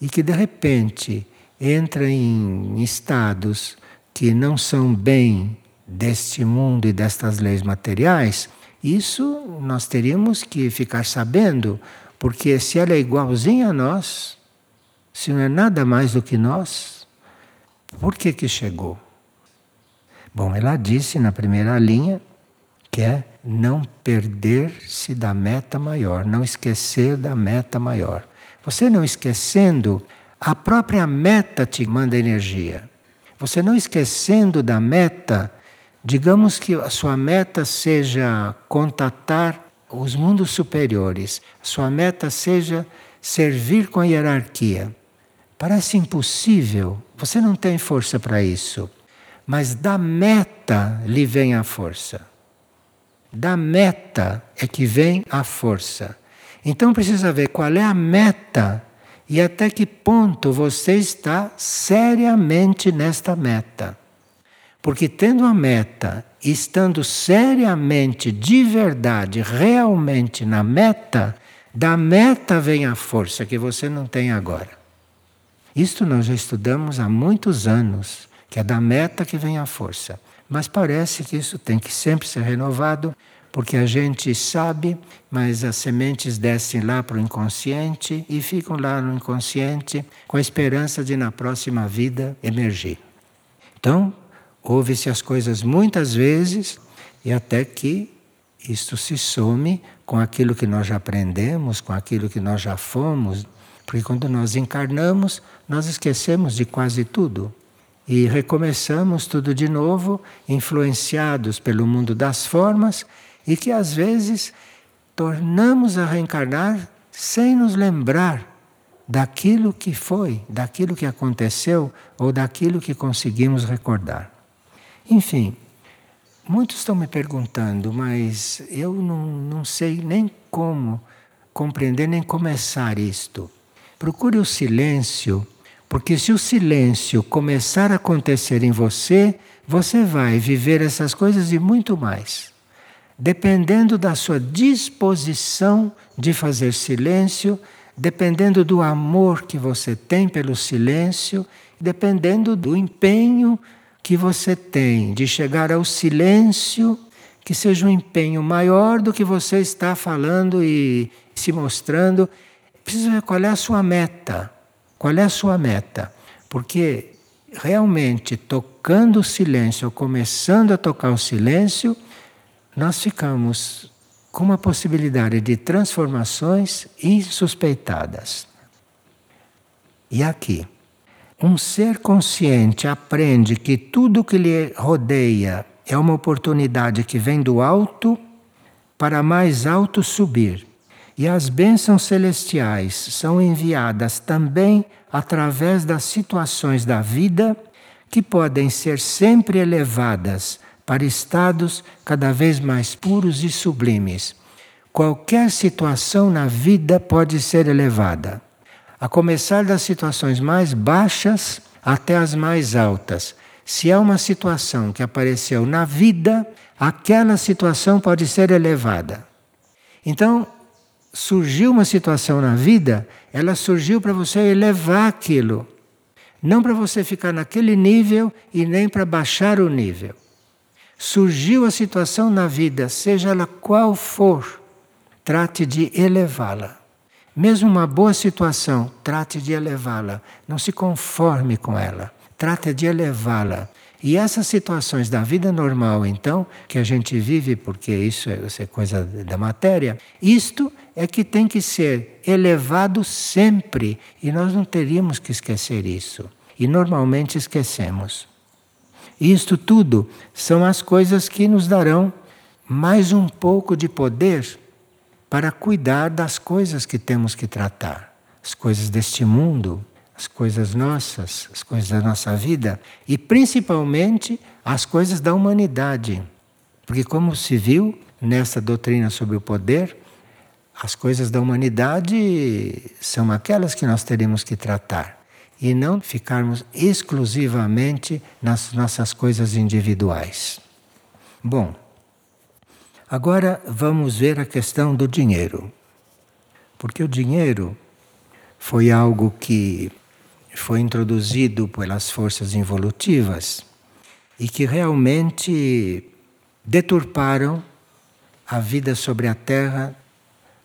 e que de repente entra em estados que não são bem deste mundo e destas leis materiais, isso nós teríamos que ficar sabendo, porque se ela é igualzinha a nós, se não é nada mais do que nós, por que que chegou? Bom, ela disse na primeira linha que é não perder-se da meta maior, não esquecer da meta maior. Você não esquecendo, a própria meta te manda energia. Você não esquecendo da meta, Digamos que a sua meta seja contatar os mundos superiores, a sua meta seja servir com a hierarquia. Parece impossível, você não tem força para isso. Mas da meta lhe vem a força. Da meta é que vem a força. Então precisa ver qual é a meta e até que ponto você está seriamente nesta meta. Porque tendo a meta, estando seriamente, de verdade, realmente na meta, da meta vem a força que você não tem agora. Isto nós já estudamos há muitos anos, que é da meta que vem a força. Mas parece que isso tem que sempre ser renovado, porque a gente sabe, mas as sementes descem lá para o inconsciente e ficam lá no inconsciente com a esperança de na próxima vida emergir. Então, ouve-se as coisas muitas vezes e até que isto se some com aquilo que nós já aprendemos, com aquilo que nós já fomos, porque quando nós encarnamos, nós esquecemos de quase tudo e recomeçamos tudo de novo, influenciados pelo mundo das formas e que às vezes tornamos a reencarnar sem nos lembrar daquilo que foi, daquilo que aconteceu ou daquilo que conseguimos recordar. Enfim, muitos estão me perguntando, mas eu não, não sei nem como compreender nem começar isto. Procure o silêncio, porque se o silêncio começar a acontecer em você, você vai viver essas coisas e muito mais. Dependendo da sua disposição de fazer silêncio, dependendo do amor que você tem pelo silêncio, dependendo do empenho que você tem de chegar ao silêncio, que seja um empenho maior do que você está falando e se mostrando. Precisa ver qual é a sua meta. Qual é a sua meta? Porque realmente tocando o silêncio, ou começando a tocar o silêncio, nós ficamos com uma possibilidade de transformações insuspeitadas. E aqui, um ser consciente aprende que tudo que lhe rodeia é uma oportunidade que vem do alto para mais alto subir. E as bênçãos celestiais são enviadas também através das situações da vida que podem ser sempre elevadas para estados cada vez mais puros e sublimes. Qualquer situação na vida pode ser elevada, a começar das situações mais baixas até as mais altas. Se há uma situação que apareceu na vida, aquela situação pode ser elevada. Então, surgiu uma situação na vida, ela surgiu para você elevar aquilo. Não para você ficar naquele nível e nem para baixar o nível. Surgiu a situação na vida, seja ela qual for, trate de elevá-la. Mesmo uma boa situação, trate de elevá-la. Não se conforme com ela. Trate de elevá-la. E essas situações da vida normal, então, que a gente vive, porque isso é, é coisa da matéria, isto é que tem que ser elevado sempre. E nós não teríamos que esquecer isso. E normalmente esquecemos. Isto tudo são as coisas que nos darão mais um pouco de poder para cuidar das coisas que temos que tratar, as coisas deste mundo, as coisas nossas, as coisas da nossa vida e principalmente as coisas da humanidade. Porque, como se viu nessa doutrina sobre o poder, as coisas da humanidade são aquelas que nós teremos que tratar e não ficarmos exclusivamente nas nossas coisas individuais. Bom, agora vamos ver a questão do dinheiro. Porque o dinheiro foi algo que foi introduzido pelas forças involutivas e que realmente deturparam a vida sobre a Terra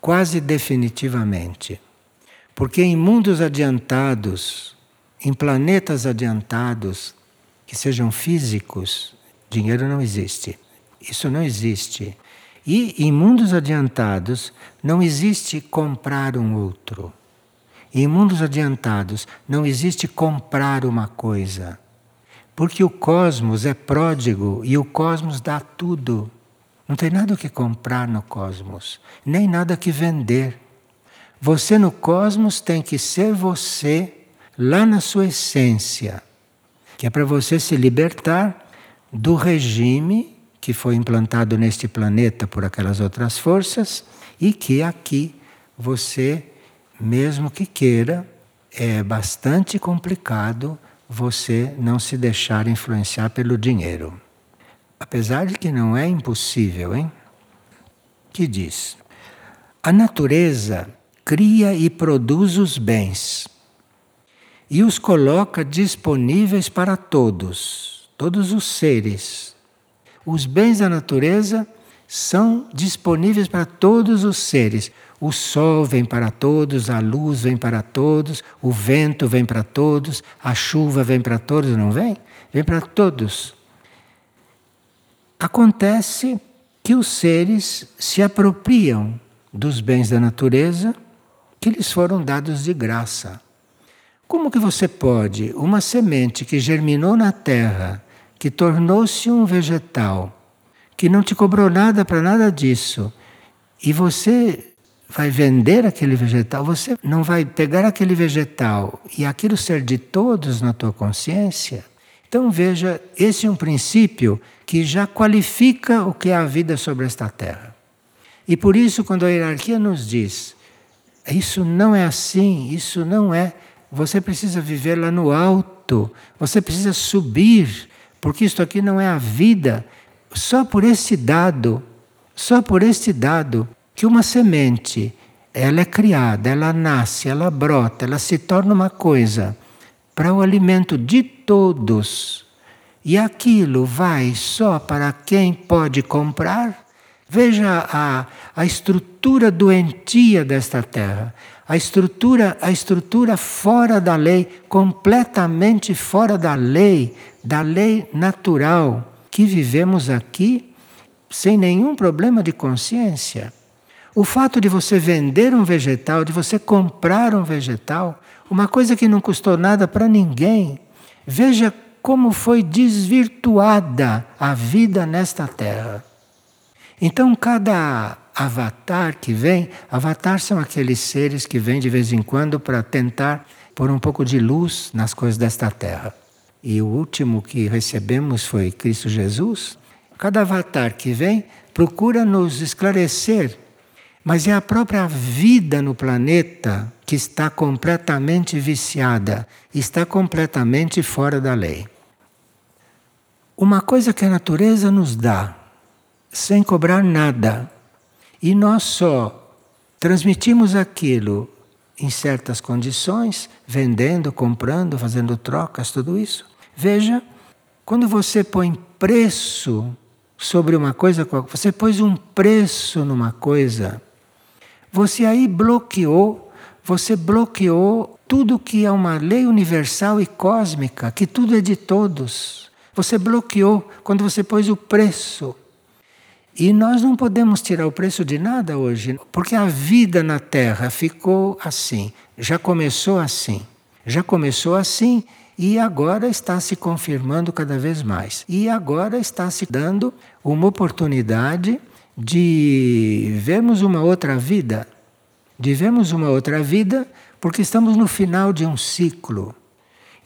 quase definitivamente. Porque em mundos adiantados, em planetas adiantados, que sejam físicos, dinheiro não existe. Isso não existe. E em mundos adiantados, não existe comprar um outro. Em mundos adiantados, não existe comprar uma coisa. Porque o cosmos é pródigo e o cosmos dá tudo. Não tem nada que comprar no cosmos, nem nada que vender. Você no cosmos tem que ser você lá na sua essência, que é para você se libertar do regime que foi implantado neste planeta por aquelas outras forças e que aqui você, mesmo que queira, é bastante complicado você não se deixar influenciar pelo dinheiro. Apesar de que não é impossível, hein? Que diz: a natureza cria e produz os bens e os coloca disponíveis para todos, todos os seres. Os bens da natureza são disponíveis para todos os seres. O sol vem para todos, a luz vem para todos, o vento vem para todos, a chuva vem para todos, não vem? Vem para todos. Acontece que os seres se apropriam dos bens da natureza que lhes foram dados de graça. Como que você pode, uma semente que germinou na terra, que tornou-se um vegetal, que não te cobrou nada para nada disso, e você vai vender aquele vegetal, você não vai pegar aquele vegetal e aquilo ser de todos na tua consciência? Então veja, esse é um princípio que já qualifica o que é a vida sobre esta terra. E por isso, quando a hierarquia nos diz Isso não é assim, isso não é. Você precisa viver lá no alto, você precisa subir, porque isto aqui não é a vida. Só por esse dado, só por este dado, que uma semente, ela é criada, ela nasce, ela brota, ela se torna uma coisa para o alimento de todos. E aquilo vai só para quem pode comprar. Veja a, a estrutura doentia desta terra, a estrutura, a estrutura fora da lei, completamente fora da lei, da lei natural que vivemos aqui sem nenhum problema de consciência. O fato de você vender um vegetal, de você comprar um vegetal, uma coisa que não custou nada para ninguém. Veja como foi desvirtuada a vida nesta terra. Então, cada avatar que vem, avatar são aqueles seres que vêm de vez em quando para tentar pôr um pouco de luz nas coisas desta terra. E o último que recebemos foi Cristo Jesus. Cada avatar que vem procura nos esclarecer mas é a própria vida no planeta que está completamente viciada, está completamente fora da lei. Uma coisa que a natureza nos dá, sem cobrar nada, e nós só transmitimos aquilo em certas condições, vendendo, comprando, fazendo trocas, tudo isso. Veja, quando você põe preço sobre uma coisa, você pôs um preço numa coisa você aí bloqueou, você bloqueou tudo que é uma lei universal e cósmica, que tudo é de todos. Você bloqueou quando você pôs o preço. E nós não podemos tirar o preço de nada hoje, porque a vida na Terra ficou assim, já começou assim. Já começou assim e agora está se confirmando cada vez mais. E agora está se dando uma oportunidade de vermos uma outra vida. De vermos uma outra vida porque estamos no final de um ciclo.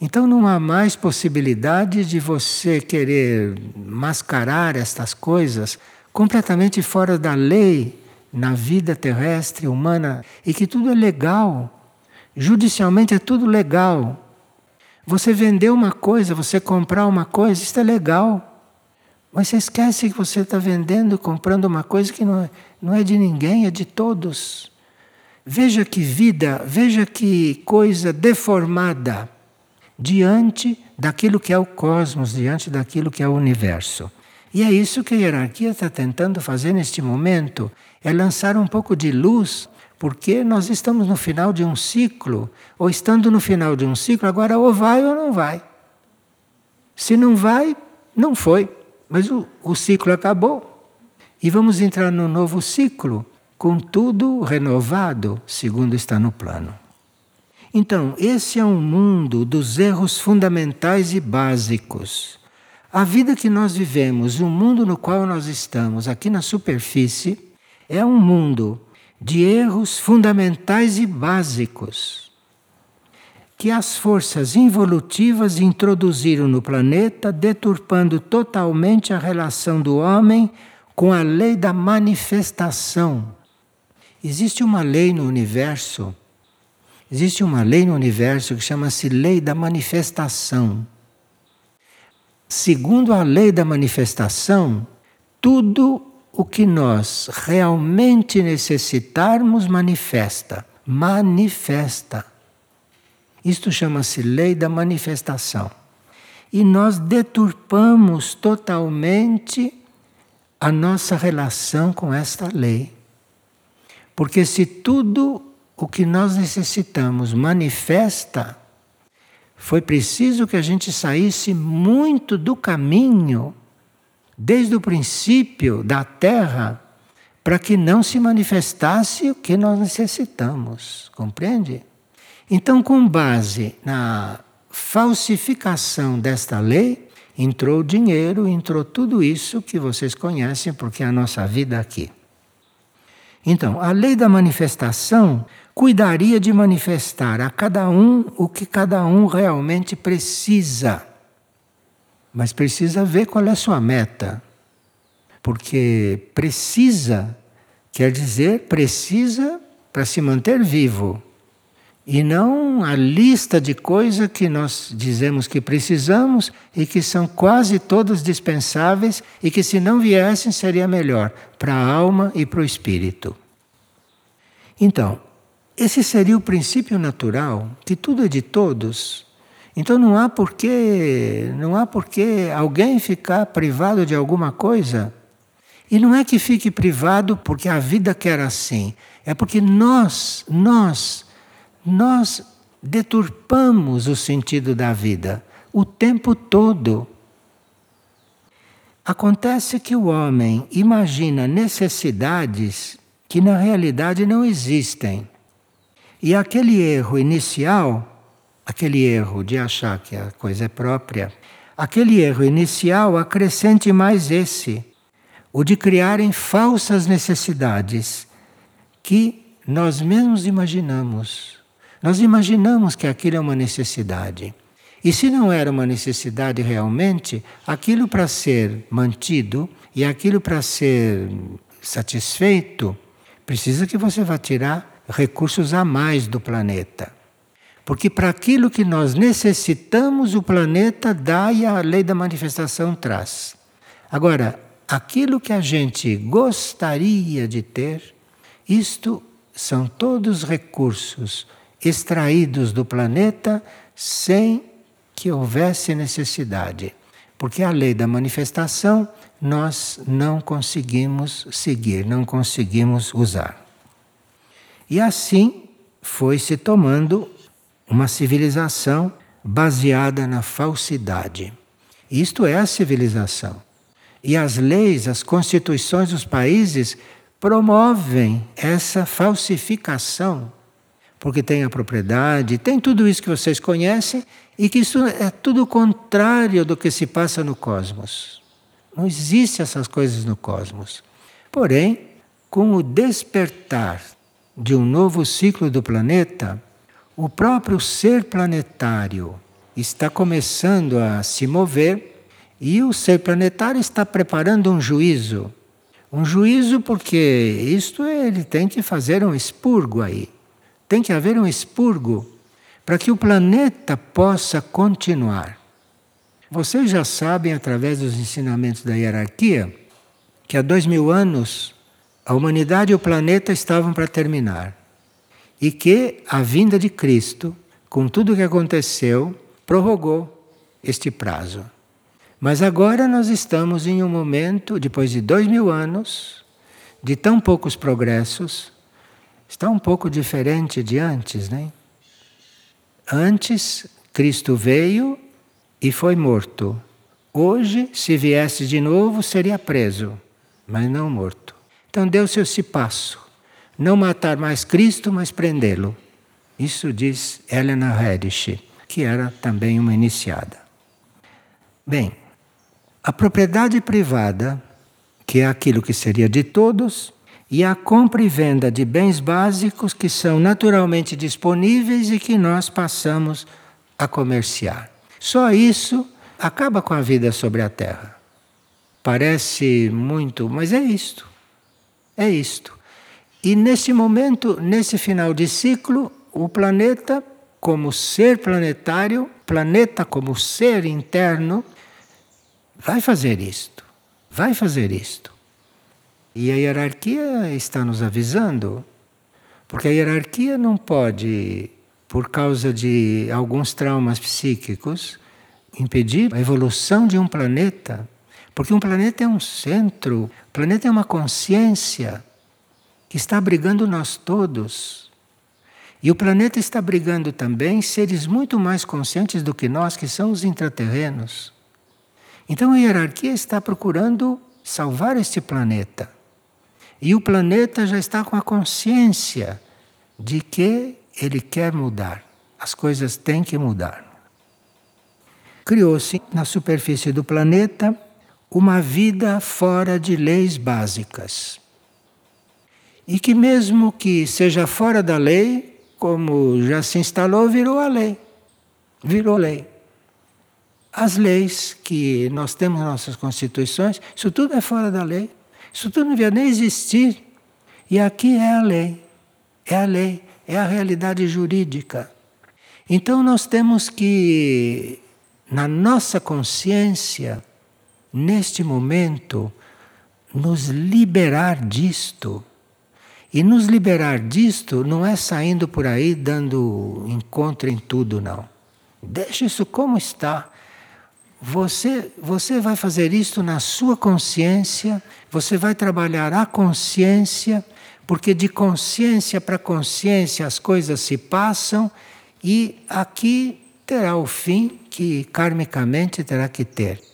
Então não há mais possibilidade de você querer mascarar estas coisas completamente fora da lei na vida terrestre humana e que tudo é legal. Judicialmente é tudo legal. Você vender uma coisa, você comprar uma coisa, isso é legal. Mas você esquece que você está vendendo, comprando uma coisa que não é, não é de ninguém, é de todos. Veja que vida, veja que coisa deformada diante daquilo que é o cosmos, diante daquilo que é o universo. E é isso que a hierarquia está tentando fazer neste momento: é lançar um pouco de luz, porque nós estamos no final de um ciclo, ou estando no final de um ciclo, agora ou vai ou não vai. Se não vai, não foi. Mas o, o ciclo acabou e vamos entrar num novo ciclo, com tudo renovado, segundo está no plano. Então, esse é um mundo dos erros fundamentais e básicos. A vida que nós vivemos, o mundo no qual nós estamos, aqui na superfície, é um mundo de erros fundamentais e básicos que as forças involutivas introduziram no planeta, deturpando totalmente a relação do homem com a lei da manifestação. Existe uma lei no universo, existe uma lei no universo que chama-se lei da manifestação. Segundo a lei da manifestação, tudo o que nós realmente necessitarmos manifesta. Manifesta. Isto chama-se lei da manifestação. E nós deturpamos totalmente a nossa relação com esta lei. Porque se tudo o que nós necessitamos manifesta, foi preciso que a gente saísse muito do caminho, desde o princípio da Terra, para que não se manifestasse o que nós necessitamos. Compreende? Então, com base na falsificação desta lei, entrou o dinheiro, entrou tudo isso que vocês conhecem, porque é a nossa vida aqui. Então, a lei da manifestação cuidaria de manifestar a cada um o que cada um realmente precisa. Mas precisa ver qual é a sua meta. Porque precisa quer dizer precisa para se manter vivo. E não a lista de coisas que nós dizemos que precisamos e que são quase todas dispensáveis e que, se não viessem, seria melhor para a alma e para o espírito. Então, esse seria o princípio natural, que tudo é de todos. Então não há porquê, não há porquê alguém ficar privado de alguma coisa. E não é que fique privado porque a vida quer assim, é porque nós, nós nós deturpamos o sentido da vida o tempo todo. Acontece que o homem imagina necessidades que na realidade não existem. E aquele erro inicial, aquele erro de achar que a coisa é própria, aquele erro inicial acrescente mais esse, o de criarem falsas necessidades que nós mesmos imaginamos. Nós imaginamos que aquilo é uma necessidade. E se não era uma necessidade realmente, aquilo para ser mantido e aquilo para ser satisfeito, precisa que você vá tirar recursos a mais do planeta. Porque para aquilo que nós necessitamos, o planeta dá e a lei da manifestação traz. Agora, aquilo que a gente gostaria de ter, isto são todos recursos extraídos do planeta sem que houvesse necessidade. Porque a lei da manifestação nós não conseguimos seguir, não conseguimos usar. E assim foi se tomando uma civilização baseada na falsidade. Isto é a civilização. E as leis, as constituições dos países promovem essa falsificação porque tem a propriedade, tem tudo isso que vocês conhecem e que isso é tudo contrário do que se passa no cosmos. Não existe essas coisas no cosmos. Porém, com o despertar de um novo ciclo do planeta, o próprio ser planetário está começando a se mover e o ser planetário está preparando um juízo. Um juízo porque isto ele tem que fazer um expurgo aí. Tem que haver um expurgo para que o planeta possa continuar. Vocês já sabem, através dos ensinamentos da hierarquia, que há dois mil anos a humanidade e o planeta estavam para terminar. E que a vinda de Cristo, com tudo o que aconteceu, prorrogou este prazo. Mas agora nós estamos em um momento, depois de dois mil anos, de tão poucos progressos, está um pouco diferente de antes, né? Antes, Cristo veio e foi morto. Hoje, se viesse de novo, seria preso, mas não morto. Então deu-se esse passo. Não matar mais Cristo, mas prendê-lo. Isso diz Helena Reddish, que era também uma iniciada. Bem, a propriedade privada, que é aquilo que seria de todos, e a compra e venda de bens básicos que são naturalmente disponíveis e que nós passamos a comerciar. Só isso acaba com a vida sobre a Terra. Parece muito, mas é isto. É isto. E nesse momento, nesse final de ciclo, o planeta, como ser planetário, planeta como ser interno, vai fazer isto. Vai fazer isto. E a hierarquia está nos avisando, porque a hierarquia não pode, por causa de alguns traumas psíquicos, impedir a evolução de um planeta. Porque um planeta é um centro, o planeta é uma consciência que está abrigando nós todos. E o planeta está abrigando também seres muito mais conscientes do que nós, que são os intraterrenos. Então a hierarquia está procurando salvar este planeta. E o planeta já está com a consciência de que ele quer mudar. As coisas têm que mudar. Criou-se na superfície do planeta uma vida fora de leis básicas. E que, mesmo que seja fora da lei, como já se instalou, virou a lei. Virou lei. As leis que nós temos nas nossas constituições, isso tudo é fora da lei. Isso tudo não devia nem existir. E aqui é a lei. É a lei, é a realidade jurídica. Então nós temos que, na nossa consciência, neste momento, nos liberar disto. E nos liberar disto não é saindo por aí dando encontro em tudo, não. Deixa isso como está. Você, você vai fazer isto na sua consciência, você vai trabalhar a consciência, porque de consciência para consciência as coisas se passam e aqui terá o fim que karmicamente terá que ter.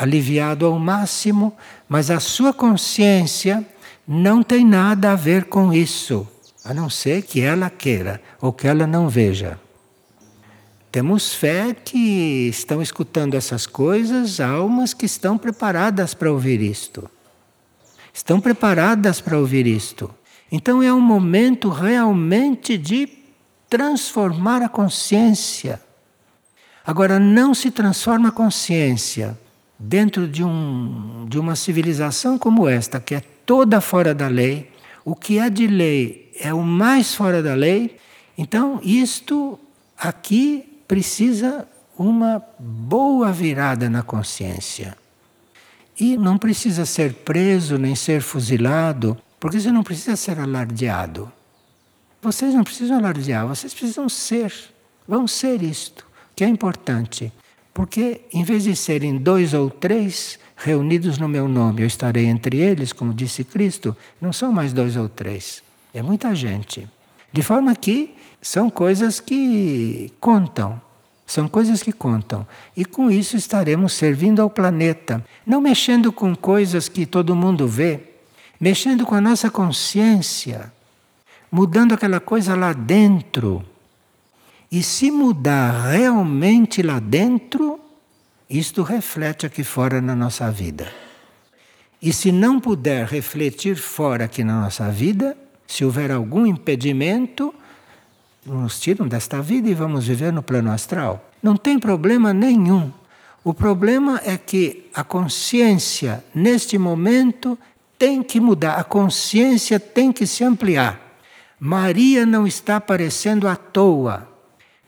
Aliviado ao máximo, mas a sua consciência não tem nada a ver com isso, a não ser que ela queira ou que ela não veja. Temos fé que estão escutando essas coisas almas que estão preparadas para ouvir isto. Estão preparadas para ouvir isto. Então é um momento realmente de transformar a consciência. Agora, não se transforma a consciência dentro de, um, de uma civilização como esta, que é toda fora da lei. O que é de lei é o mais fora da lei. Então, isto aqui precisa uma boa virada na consciência. E não precisa ser preso nem ser fuzilado, porque você não precisa ser alardeado. Vocês não precisam alardear, vocês precisam ser. Vão ser isto, que é importante. Porque em vez de serem dois ou três reunidos no meu nome, eu estarei entre eles, como disse Cristo, não são mais dois ou três. É muita gente. De forma que são coisas que contam. São coisas que contam. E com isso estaremos servindo ao planeta. Não mexendo com coisas que todo mundo vê, mexendo com a nossa consciência mudando aquela coisa lá dentro. E se mudar realmente lá dentro, isto reflete aqui fora na nossa vida. E se não puder refletir fora aqui na nossa vida, se houver algum impedimento, nos tiram desta vida e vamos viver no plano astral. Não tem problema nenhum. O problema é que a consciência, neste momento, tem que mudar, a consciência tem que se ampliar. Maria não está aparecendo à toa.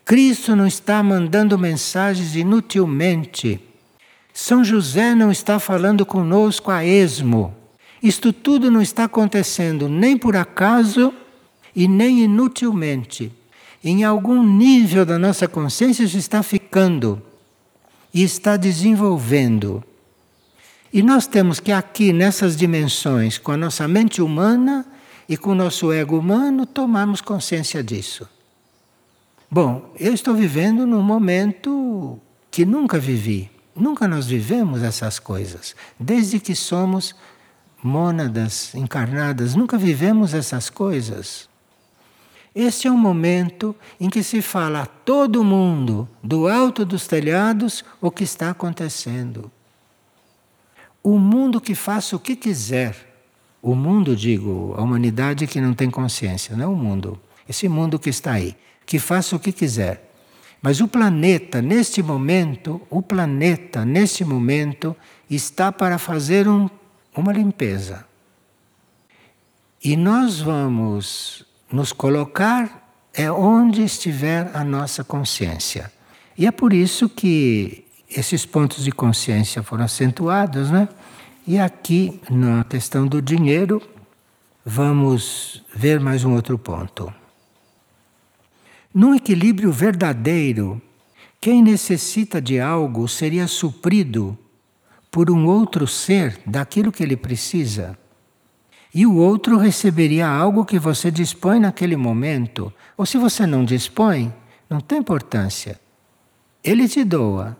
Cristo não está mandando mensagens inutilmente. São José não está falando conosco a esmo. Isto tudo não está acontecendo nem por acaso e nem inutilmente. Em algum nível da nossa consciência isso está ficando e está desenvolvendo. E nós temos que aqui nessas dimensões, com a nossa mente humana, e com o nosso ego humano tomarmos consciência disso. Bom, eu estou vivendo num momento que nunca vivi. Nunca nós vivemos essas coisas. Desde que somos mônadas encarnadas, nunca vivemos essas coisas. Este é um momento em que se fala a todo mundo, do alto dos telhados, o que está acontecendo. O mundo que faça o que quiser o mundo, digo, a humanidade que não tem consciência, não é o mundo. Esse mundo que está aí, que faça o que quiser. Mas o planeta, neste momento, o planeta, neste momento, está para fazer um, uma limpeza. E nós vamos nos colocar é onde estiver a nossa consciência. E é por isso que esses pontos de consciência foram acentuados, né? E aqui, na questão do dinheiro, vamos ver mais um outro ponto. Num equilíbrio verdadeiro, quem necessita de algo seria suprido por um outro ser daquilo que ele precisa. E o outro receberia algo que você dispõe naquele momento. Ou se você não dispõe, não tem importância. Ele te doa,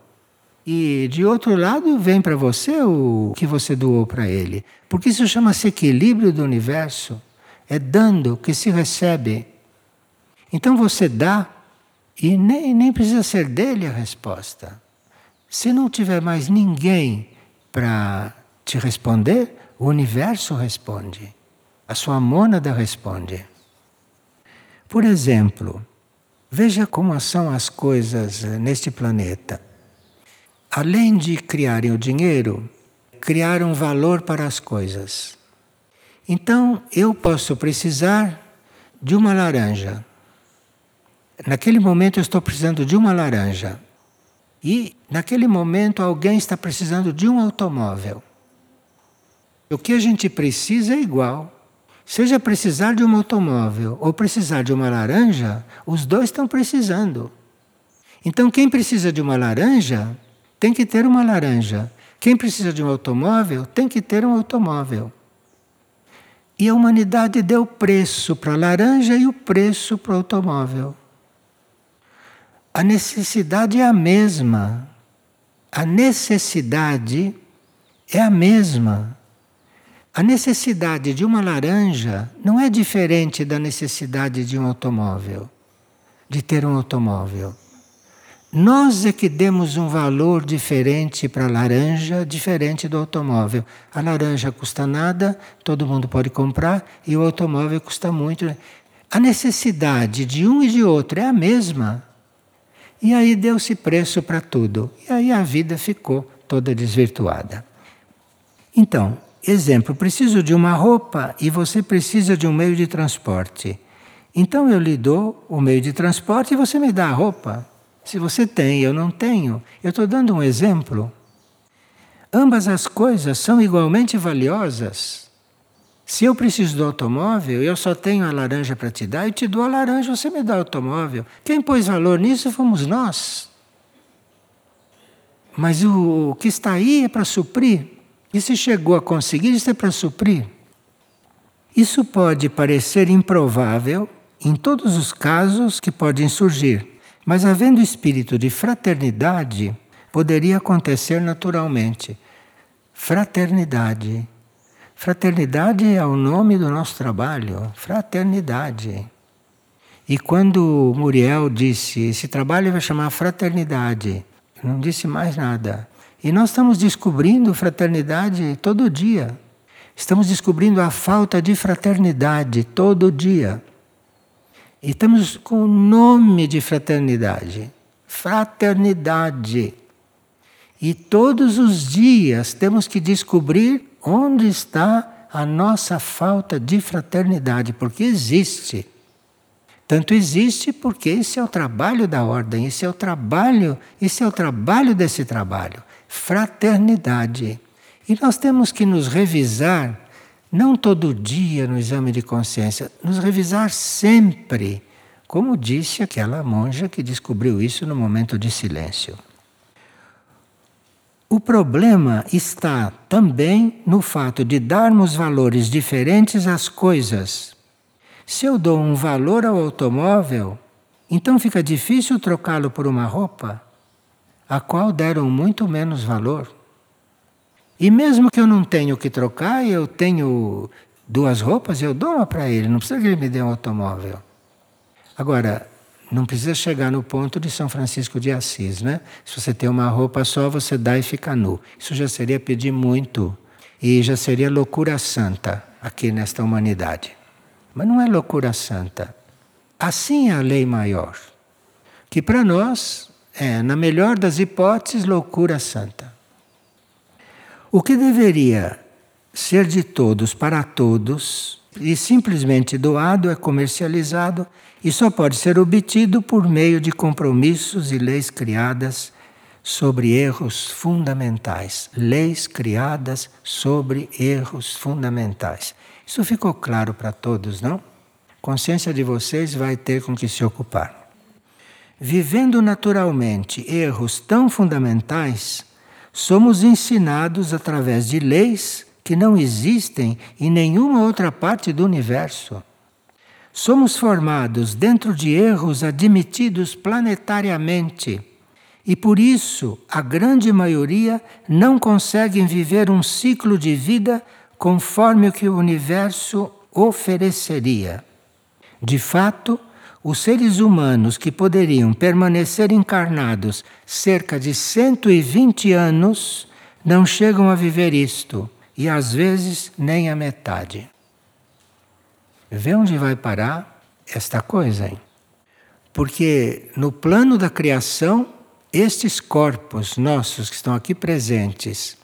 e de outro lado vem para você o que você doou para ele. Porque isso chama-se equilíbrio do universo. É dando que se recebe. Então você dá e nem, nem precisa ser dele a resposta. Se não tiver mais ninguém para te responder, o universo responde. A sua mônada responde. Por exemplo, veja como são as coisas neste planeta além de criarem o dinheiro, criaram valor para as coisas. Então, eu posso precisar de uma laranja. Naquele momento eu estou precisando de uma laranja. E naquele momento alguém está precisando de um automóvel. O que a gente precisa é igual. Seja precisar de um automóvel ou precisar de uma laranja, os dois estão precisando. Então, quem precisa de uma laranja tem que ter uma laranja. Quem precisa de um automóvel tem que ter um automóvel. E a humanidade deu preço para a laranja e o preço para o automóvel. A necessidade é a mesma. A necessidade é a mesma. A necessidade de uma laranja não é diferente da necessidade de um automóvel, de ter um automóvel. Nós é que demos um valor diferente para a laranja, diferente do automóvel. A laranja custa nada, todo mundo pode comprar, e o automóvel custa muito. A necessidade de um e de outro é a mesma. E aí deu-se preço para tudo. E aí a vida ficou toda desvirtuada. Então, exemplo, preciso de uma roupa e você precisa de um meio de transporte. Então eu lhe dou o meio de transporte e você me dá a roupa. Se você tem, eu não tenho. Eu estou dando um exemplo. Ambas as coisas são igualmente valiosas. Se eu preciso do automóvel, eu só tenho a laranja para te dar, eu te dou a laranja, você me dá o automóvel. Quem pôs valor nisso fomos nós. Mas o, que está aí é para suprir. E se chegou a conseguir, isso é para suprir. Isso pode parecer improvável em todos os casos que podem surgir. Mas havendo espírito de fraternidade, poderia acontecer naturalmente. Fraternidade. Fraternidade é o nome do nosso trabalho. Fraternidade. E quando Muriel disse: esse trabalho vai chamar fraternidade, não disse mais nada. E nós estamos descobrindo fraternidade todo dia. Estamos descobrindo a falta de fraternidade todo dia. E estamos com o nome de fraternidade. Fraternidade. E todos os dias temos que descobrir onde está a nossa falta de fraternidade, porque existe. Tanto existe porque esse é o trabalho da ordem, esse é o trabalho, esse é o trabalho desse trabalho, fraternidade. E nós temos que nos revisar não todo dia no exame de consciência, nos revisar sempre, como disse aquela monja que descobriu isso no momento de silêncio. O problema está também no fato de darmos valores diferentes às coisas. Se eu dou um valor ao automóvel, então fica difícil trocá-lo por uma roupa, a qual deram muito menos valor. E mesmo que eu não tenha o que trocar, eu tenho duas roupas, eu dou uma para ele, não precisa que ele me dê um automóvel. Agora, não precisa chegar no ponto de São Francisco de Assis, né? Se você tem uma roupa só, você dá e fica nu. Isso já seria pedir muito. E já seria loucura santa aqui nesta humanidade. Mas não é loucura santa. Assim é a lei maior. Que para nós é, na melhor das hipóteses, loucura santa. O que deveria ser de todos para todos e simplesmente doado é comercializado e só pode ser obtido por meio de compromissos e leis criadas sobre erros fundamentais. Leis criadas sobre erros fundamentais. Isso ficou claro para todos, não? Consciência de vocês vai ter com que se ocupar. Vivendo naturalmente erros tão fundamentais, somos ensinados através de leis que não existem em nenhuma outra parte do universo. Somos formados dentro de erros admitidos planetariamente e por isso a grande maioria não conseguem viver um ciclo de vida conforme o que o universo ofereceria. De fato, os seres humanos que poderiam permanecer encarnados cerca de 120 anos não chegam a viver isto, e às vezes nem a metade. Vê onde vai parar esta coisa, hein? Porque no plano da criação, estes corpos nossos que estão aqui presentes,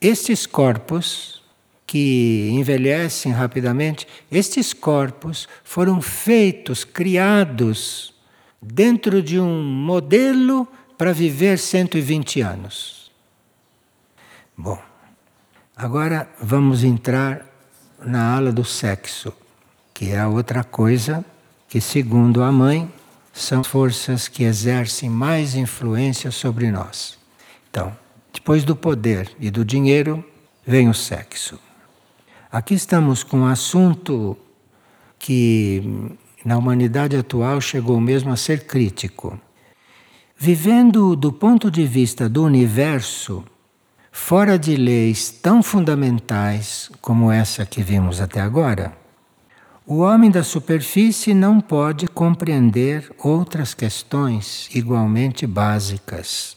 estes corpos que envelhecem rapidamente, estes corpos foram feitos, criados dentro de um modelo para viver 120 anos. Bom, agora vamos entrar na ala do sexo, que é a outra coisa que, segundo a mãe, são forças que exercem mais influência sobre nós. Então, depois do poder e do dinheiro, vem o sexo. Aqui estamos com um assunto que na humanidade atual chegou mesmo a ser crítico. Vivendo do ponto de vista do universo, fora de leis tão fundamentais como essa que vimos até agora, o homem da superfície não pode compreender outras questões igualmente básicas,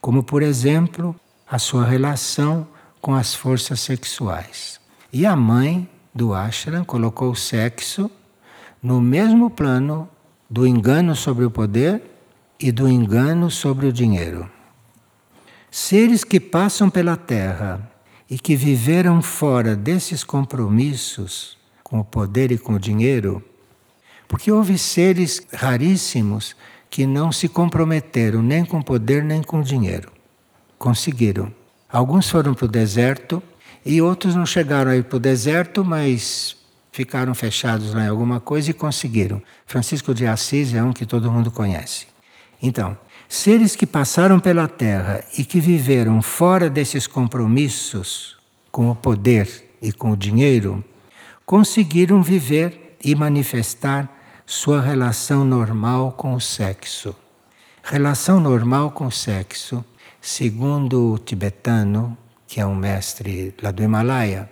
como, por exemplo, a sua relação com as forças sexuais. E a mãe do ashram colocou o sexo no mesmo plano do engano sobre o poder e do engano sobre o dinheiro. Seres que passam pela Terra e que viveram fora desses compromissos com o poder e com o dinheiro, porque houve seres raríssimos que não se comprometeram nem com o poder nem com o dinheiro. Conseguiram. Alguns foram para o deserto e outros não chegaram a ir para o deserto, mas ficaram fechados lá em alguma coisa e conseguiram. Francisco de Assis é um que todo mundo conhece. Então, seres que passaram pela Terra e que viveram fora desses compromissos com o poder e com o dinheiro, conseguiram viver e manifestar sua relação normal com o sexo. Relação normal com o sexo, segundo o tibetano, que é um mestre lá do Himalaia,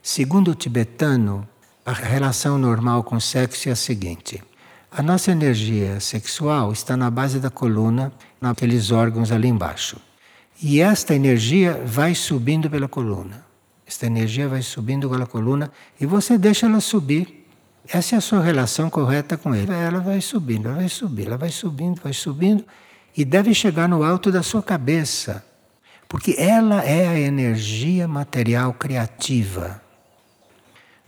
segundo o tibetano, a relação normal com o sexo é a seguinte: a nossa energia sexual está na base da coluna, naqueles órgãos ali embaixo. E esta energia vai subindo pela coluna. Esta energia vai subindo pela coluna e você deixa ela subir. Essa é a sua relação correta com ele. Ela vai subindo, ela vai subindo, ela vai subindo, vai subindo e deve chegar no alto da sua cabeça. Porque ela é a energia material criativa.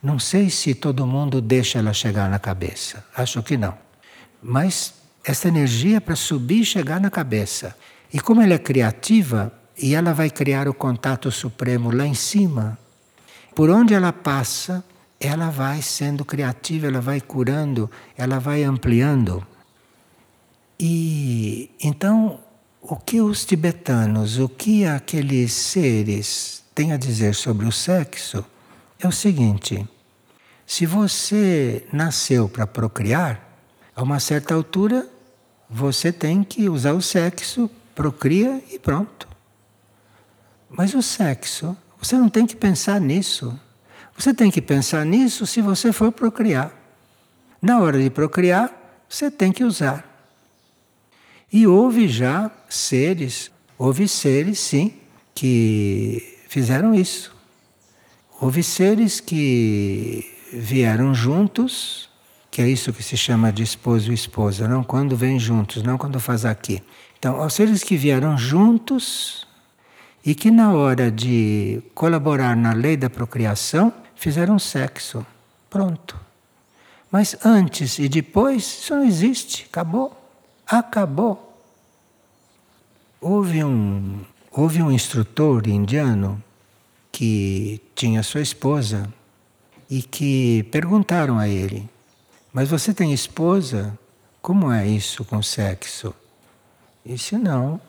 Não sei se todo mundo deixa ela chegar na cabeça. Acho que não. Mas essa energia é para subir e chegar na cabeça. E como ela é criativa, e ela vai criar o contato supremo lá em cima, por onde ela passa, ela vai sendo criativa, ela vai curando, ela vai ampliando. E então o que os tibetanos, o que aqueles seres têm a dizer sobre o sexo é o seguinte: se você nasceu para procriar, a uma certa altura você tem que usar o sexo, procria e pronto. Mas o sexo, você não tem que pensar nisso. Você tem que pensar nisso se você for procriar. Na hora de procriar, você tem que usar. E houve já seres, houve seres sim, que fizeram isso. Houve seres que vieram juntos, que é isso que se chama de esposo e esposa, não quando vêm juntos, não quando faz aqui. Então, os seres que vieram juntos e que na hora de colaborar na lei da procriação fizeram sexo. Pronto. Mas antes e depois, isso não existe, acabou acabou. Houve um, houve um instrutor indiano que tinha sua esposa e que perguntaram a ele: Mas você tem esposa? Como é isso com sexo? Disse: Não,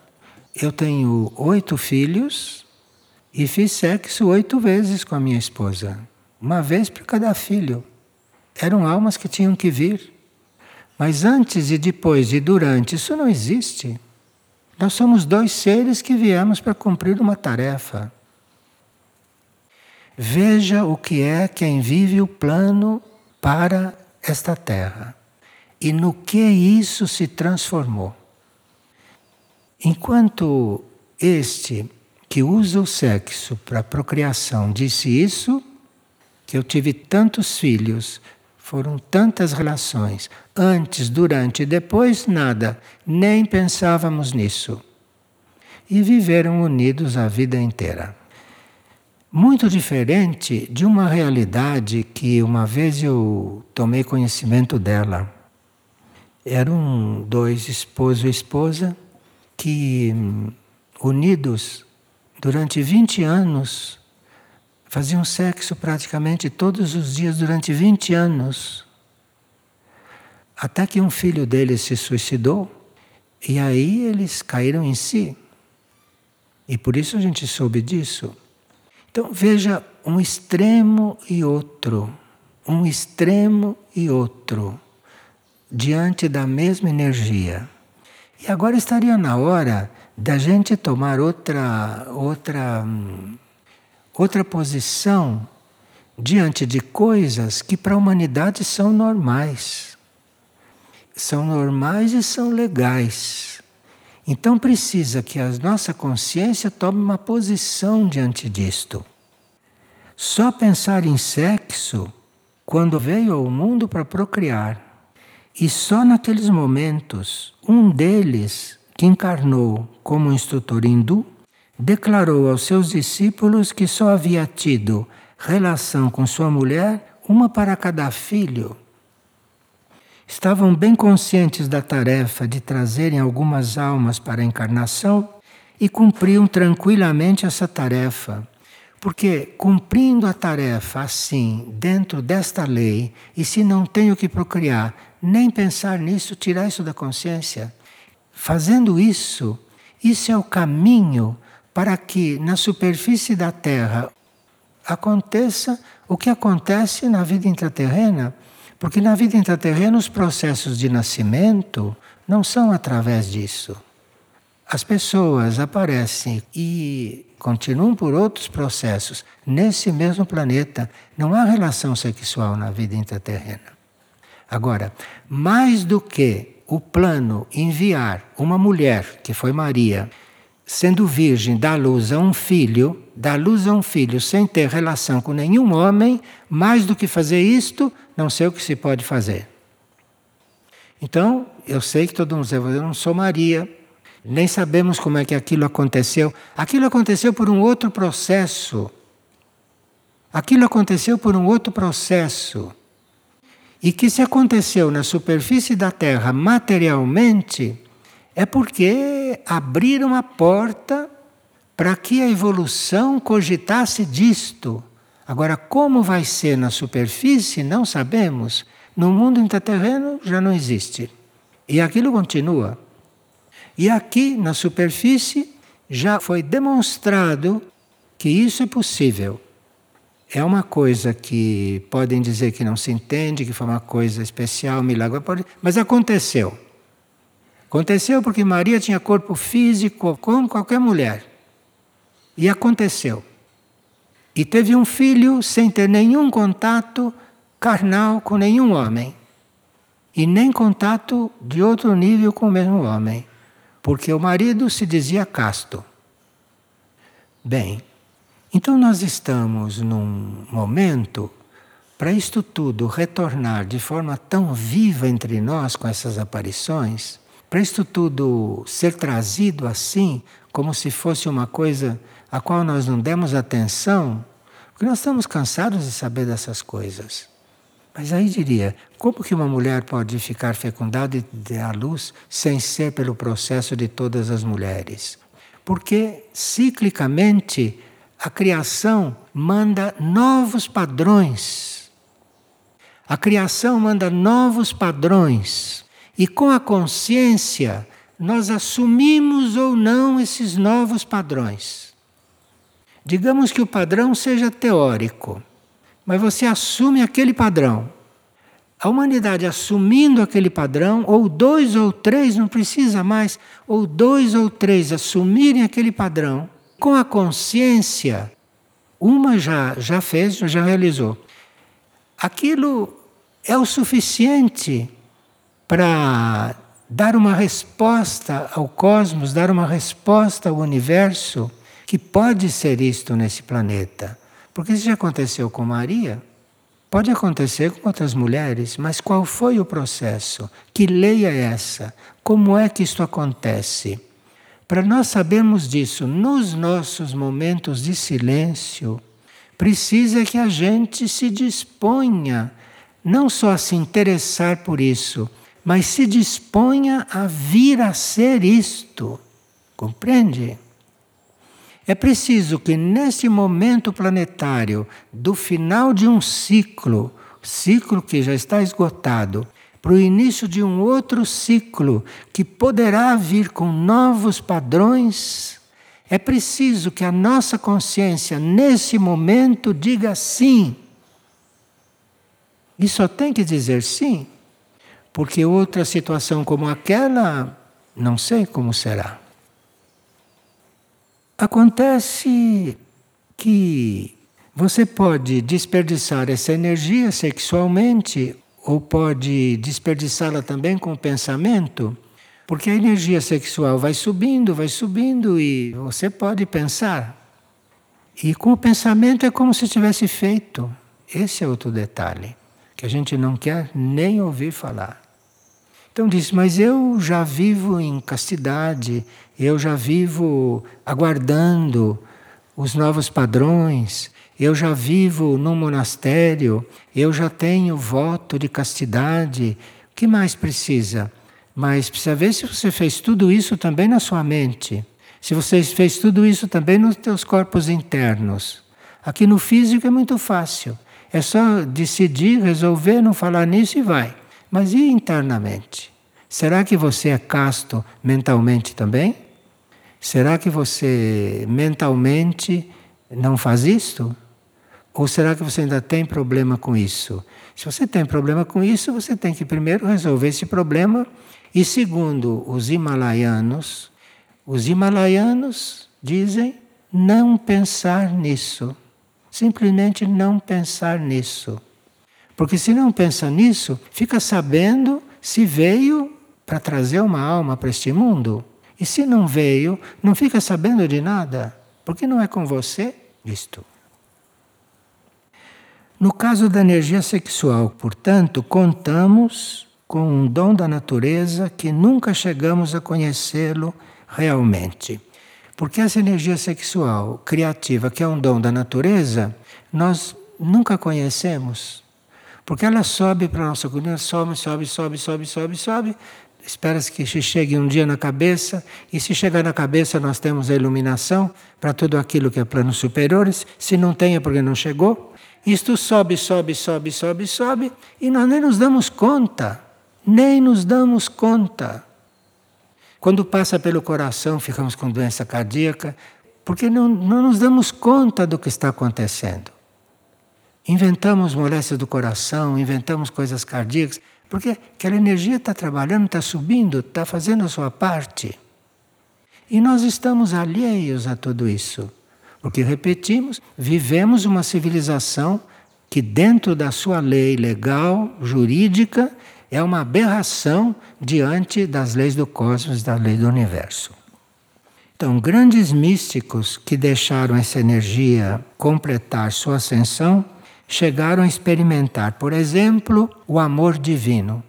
eu tenho oito filhos e fiz sexo oito vezes com a minha esposa, uma vez para cada filho. Eram almas que tinham que vir. Mas antes e depois e durante, isso não existe. Nós somos dois seres que viemos para cumprir uma tarefa. Veja o que é quem vive o plano para esta terra e no que isso se transformou. Enquanto este que usa o sexo para procriação disse isso, que eu tive tantos filhos, foram tantas relações, antes, durante e depois, nada, nem pensávamos nisso. E viveram unidos a vida inteira. muito diferente de uma realidade que uma vez eu tomei conhecimento dela. Eram dois esposo e esposa que, unidos durante 20 anos, faziam sexo praticamente todos os dias durante 20 anos. Até que um filho deles se suicidou e aí eles caíram em si. E por isso a gente soube disso. Então veja um extremo e outro, um extremo e outro, diante da mesma energia. E agora estaria na hora da gente tomar outra outra outra posição diante de coisas que para a humanidade são normais. São normais e são legais. Então precisa que a nossa consciência tome uma posição diante disto. Só pensar em sexo quando veio ao mundo para procriar. E só naqueles momentos, um deles, que encarnou como instrutor hindu, declarou aos seus discípulos que só havia tido relação com sua mulher, uma para cada filho, estavam bem conscientes da tarefa de trazerem algumas almas para a encarnação e cumpriam tranquilamente essa tarefa. Porque cumprindo a tarefa assim, dentro desta lei, e se não tenho que procriar, nem pensar nisso, tirar isso da consciência, fazendo isso, isso é o caminho para que na superfície da Terra aconteça o que acontece na vida intraterrena porque na vida intraterrena os processos de nascimento não são através disso. As pessoas aparecem e continuam por outros processos nesse mesmo planeta. Não há relação sexual na vida intraterrena. Agora, mais do que o plano enviar uma mulher, que foi Maria, sendo virgem, dar luz a um filho, dar luz a um filho sem ter relação com nenhum homem, mais do que fazer isto, não sei o que se pode fazer. Então, eu sei que todo mundo diz, eu não sou Maria, nem sabemos como é que aquilo aconteceu. Aquilo aconteceu por um outro processo. Aquilo aconteceu por um outro processo. E que se aconteceu na superfície da Terra materialmente, é porque abriram a porta para que a evolução cogitasse disto. Agora, como vai ser na superfície, não sabemos. No mundo intraterreno já não existe. E aquilo continua. E aqui, na superfície, já foi demonstrado que isso é possível. É uma coisa que podem dizer que não se entende, que foi uma coisa especial, milagre, mas aconteceu. Aconteceu porque Maria tinha corpo físico como qualquer mulher. E aconteceu. E teve um filho sem ter nenhum contato carnal com nenhum homem. E nem contato de outro nível com o mesmo homem. Porque o marido se dizia casto. Bem, então nós estamos num momento para isto tudo retornar de forma tão viva entre nós com essas aparições para isto tudo ser trazido assim, como se fosse uma coisa a qual nós não demos atenção, porque nós estamos cansados de saber dessas coisas. Mas aí diria, como que uma mulher pode ficar fecundada e dar à luz sem ser pelo processo de todas as mulheres? Porque ciclicamente a criação manda novos padrões. A criação manda novos padrões e com a consciência, nós assumimos ou não esses novos padrões. Digamos que o padrão seja teórico, mas você assume aquele padrão. A humanidade assumindo aquele padrão, ou dois ou três, não precisa mais, ou dois ou três assumirem aquele padrão, com a consciência, uma já, já fez, já realizou. Aquilo é o suficiente para dar uma resposta ao cosmos, dar uma resposta ao universo, que pode ser isto nesse planeta. Porque isso já aconteceu com Maria, pode acontecer com outras mulheres, mas qual foi o processo? Que lei é essa? Como é que isto acontece? Para nós sabermos disso nos nossos momentos de silêncio, Precisa que a gente se disponha não só a se interessar por isso, mas se disponha a vir a ser isto. Compreende? É preciso que neste momento planetário, do final de um ciclo, ciclo que já está esgotado, para o início de um outro ciclo que poderá vir com novos padrões, é preciso que a nossa consciência, nesse momento, diga sim. E só tem que dizer sim, porque outra situação como aquela, não sei como será. Acontece que você pode desperdiçar essa energia sexualmente ou pode desperdiçá-la também com o pensamento, porque a energia sexual vai subindo, vai subindo e você pode pensar. E com o pensamento é como se tivesse feito. Esse é outro detalhe que a gente não quer nem ouvir falar. Então diz, mas eu já vivo em castidade, eu já vivo aguardando os novos padrões, eu já vivo num monastério, eu já tenho voto de castidade. O que mais precisa? Mas precisa ver se você fez tudo isso também na sua mente. Se você fez tudo isso também nos teus corpos internos. Aqui no físico é muito fácil. É só decidir, resolver, não falar nisso e vai. Mas e internamente? Será que você é casto mentalmente também? Será que você mentalmente não faz isto? Ou será que você ainda tem problema com isso? Se você tem problema com isso, você tem que primeiro resolver esse problema. E segundo os himalaianos, os himalaianos dizem não pensar nisso. Simplesmente não pensar nisso. Porque se não pensa nisso, fica sabendo se veio para trazer uma alma para este mundo. E se não veio, não fica sabendo de nada. Porque não é com você isto. No caso da energia sexual, portanto, contamos com um dom da natureza que nunca chegamos a conhecê-lo realmente. Porque essa energia sexual criativa, que é um dom da natureza, nós nunca conhecemos. Porque ela sobe para a nossa coluna, sobe, sobe, sobe, sobe, sobe, sobe. Espera-se que chegue um dia na cabeça, e se chegar na cabeça, nós temos a iluminação para tudo aquilo que é planos superiores. Se não tem, é porque não chegou. Isto sobe, sobe, sobe, sobe, sobe, e nós nem nos damos conta. Nem nos damos conta. Quando passa pelo coração, ficamos com doença cardíaca, porque não, não nos damos conta do que está acontecendo. Inventamos moléstias do coração, inventamos coisas cardíacas, porque aquela energia está trabalhando, está subindo, está fazendo a sua parte. E nós estamos alheios a tudo isso. Porque, repetimos, vivemos uma civilização que, dentro da sua lei legal, jurídica, é uma aberração diante das leis do cosmos, da lei do universo. Então, grandes místicos que deixaram essa energia completar sua ascensão chegaram a experimentar, por exemplo, o amor divino.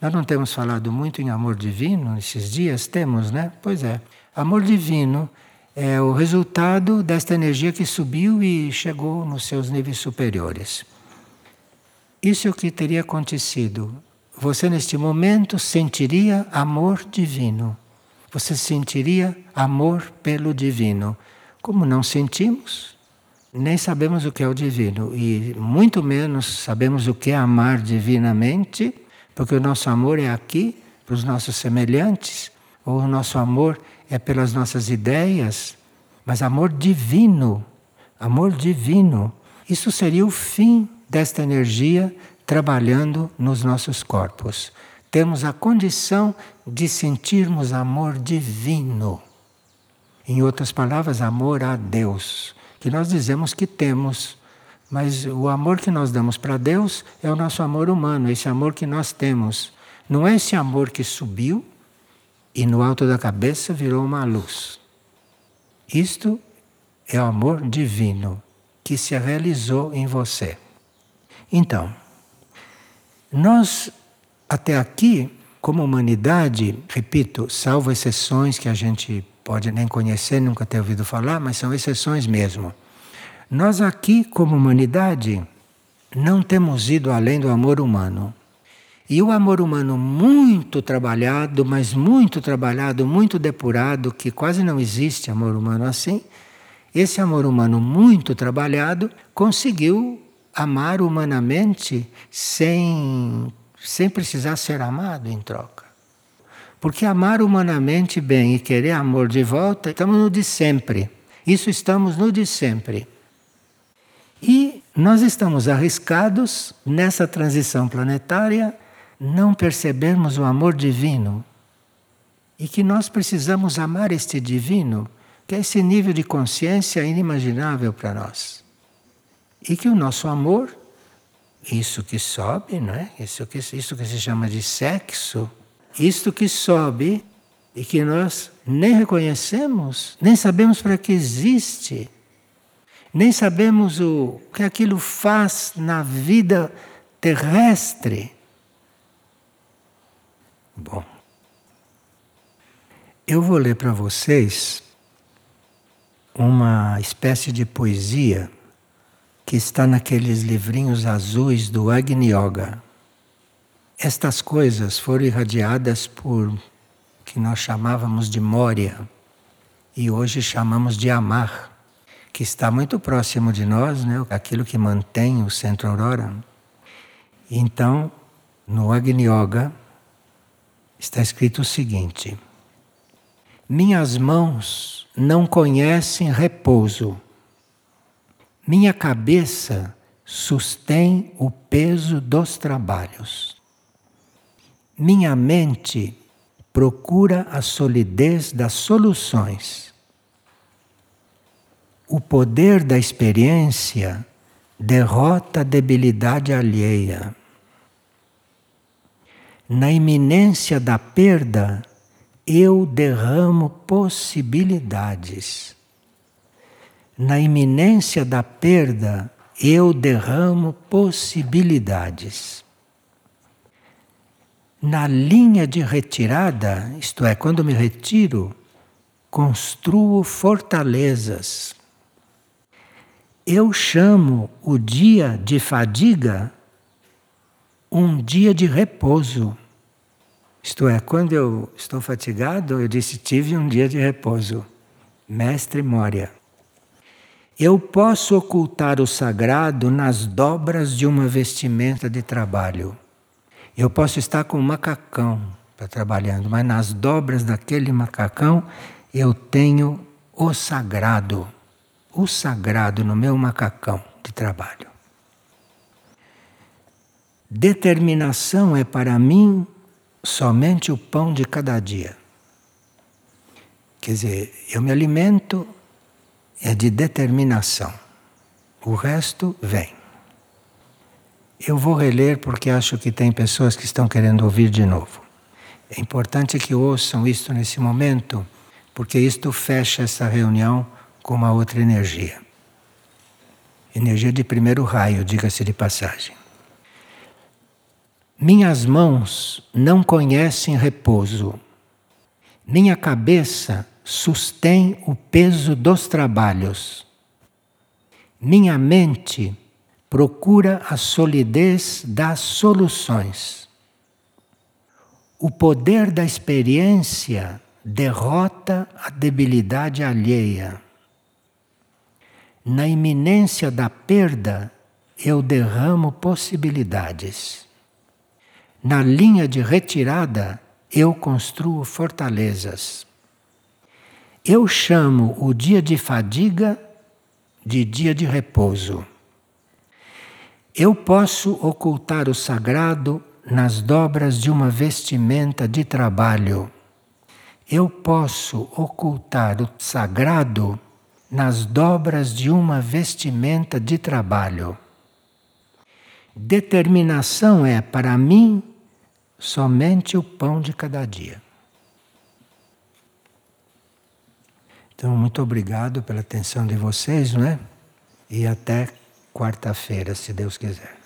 Nós não temos falado muito em amor divino nesses dias? Temos, né? Pois é. Amor divino é o resultado desta energia que subiu e chegou nos seus níveis superiores. Isso é o que teria acontecido você neste momento sentiria amor divino. Você sentiria amor pelo divino. Como não sentimos, nem sabemos o que é o divino e muito menos sabemos o que é amar divinamente, porque o nosso amor é aqui para os nossos semelhantes, ou o nosso amor é pelas nossas ideias, mas amor divino, amor divino. Isso seria o fim desta energia trabalhando nos nossos corpos. Temos a condição de sentirmos amor divino. Em outras palavras, amor a Deus, que nós dizemos que temos. Mas o amor que nós damos para Deus é o nosso amor humano, esse amor que nós temos. Não é esse amor que subiu e no alto da cabeça virou uma luz. Isto é o amor divino que se realizou em você. Então, nós, até aqui, como humanidade, repito, salvo exceções que a gente pode nem conhecer, nunca ter ouvido falar, mas são exceções mesmo. Nós aqui, como humanidade, não temos ido além do amor humano. E o amor humano muito trabalhado, mas muito trabalhado, muito depurado, que quase não existe amor humano assim, esse amor humano muito trabalhado conseguiu amar humanamente sem, sem precisar ser amado em troca. Porque amar humanamente bem e querer amor de volta, estamos no de sempre. Isso estamos no de sempre. E nós estamos arriscados nessa transição planetária não percebermos o amor divino e que nós precisamos amar este divino, que é esse nível de consciência inimaginável para nós. E que o nosso amor, isso que sobe, não é? Isso que, isso que se chama de sexo, isto que sobe e que nós nem reconhecemos, nem sabemos para que existe, nem sabemos o que aquilo faz na vida terrestre. Bom, eu vou ler para vocês uma espécie de poesia que está naqueles livrinhos azuis do Agni Yoga. Estas coisas foram irradiadas por que nós chamávamos de Moria e hoje chamamos de Amar, que está muito próximo de nós, né? aquilo que mantém o centro aurora. Então, no Agni Yoga está escrito o seguinte: Minhas mãos não conhecem repouso. Minha cabeça sustém o peso dos trabalhos. Minha mente procura a solidez das soluções. O poder da experiência derrota a debilidade alheia. Na iminência da perda, eu derramo possibilidades. Na iminência da perda, eu derramo possibilidades na linha de retirada, isto é, quando me retiro, construo fortalezas. Eu chamo o dia de fadiga um dia de repouso. Isto é, quando eu estou fatigado, eu disse: tive um dia de repouso. Mestre Moria. Eu posso ocultar o sagrado nas dobras de uma vestimenta de trabalho. Eu posso estar com um macacão para trabalhando, mas nas dobras daquele macacão eu tenho o sagrado, o sagrado no meu macacão de trabalho. Determinação é para mim somente o pão de cada dia. Quer dizer, eu me alimento é de determinação. O resto vem. Eu vou reler porque acho que tem pessoas que estão querendo ouvir de novo. É importante que ouçam isto nesse momento, porque isto fecha essa reunião com uma outra energia. Energia de primeiro raio, diga-se de passagem. Minhas mãos não conhecem repouso. Minha cabeça sustém o peso dos trabalhos. Minha mente procura a solidez das soluções. O poder da experiência derrota a debilidade alheia. Na iminência da perda, eu derramo possibilidades. Na linha de retirada, eu construo fortalezas. Eu chamo o dia de fadiga de dia de repouso. Eu posso ocultar o sagrado nas dobras de uma vestimenta de trabalho. Eu posso ocultar o sagrado nas dobras de uma vestimenta de trabalho. Determinação é, para mim, somente o pão de cada dia. Então, muito obrigado pela atenção de vocês, não é? E até quarta-feira, se Deus quiser.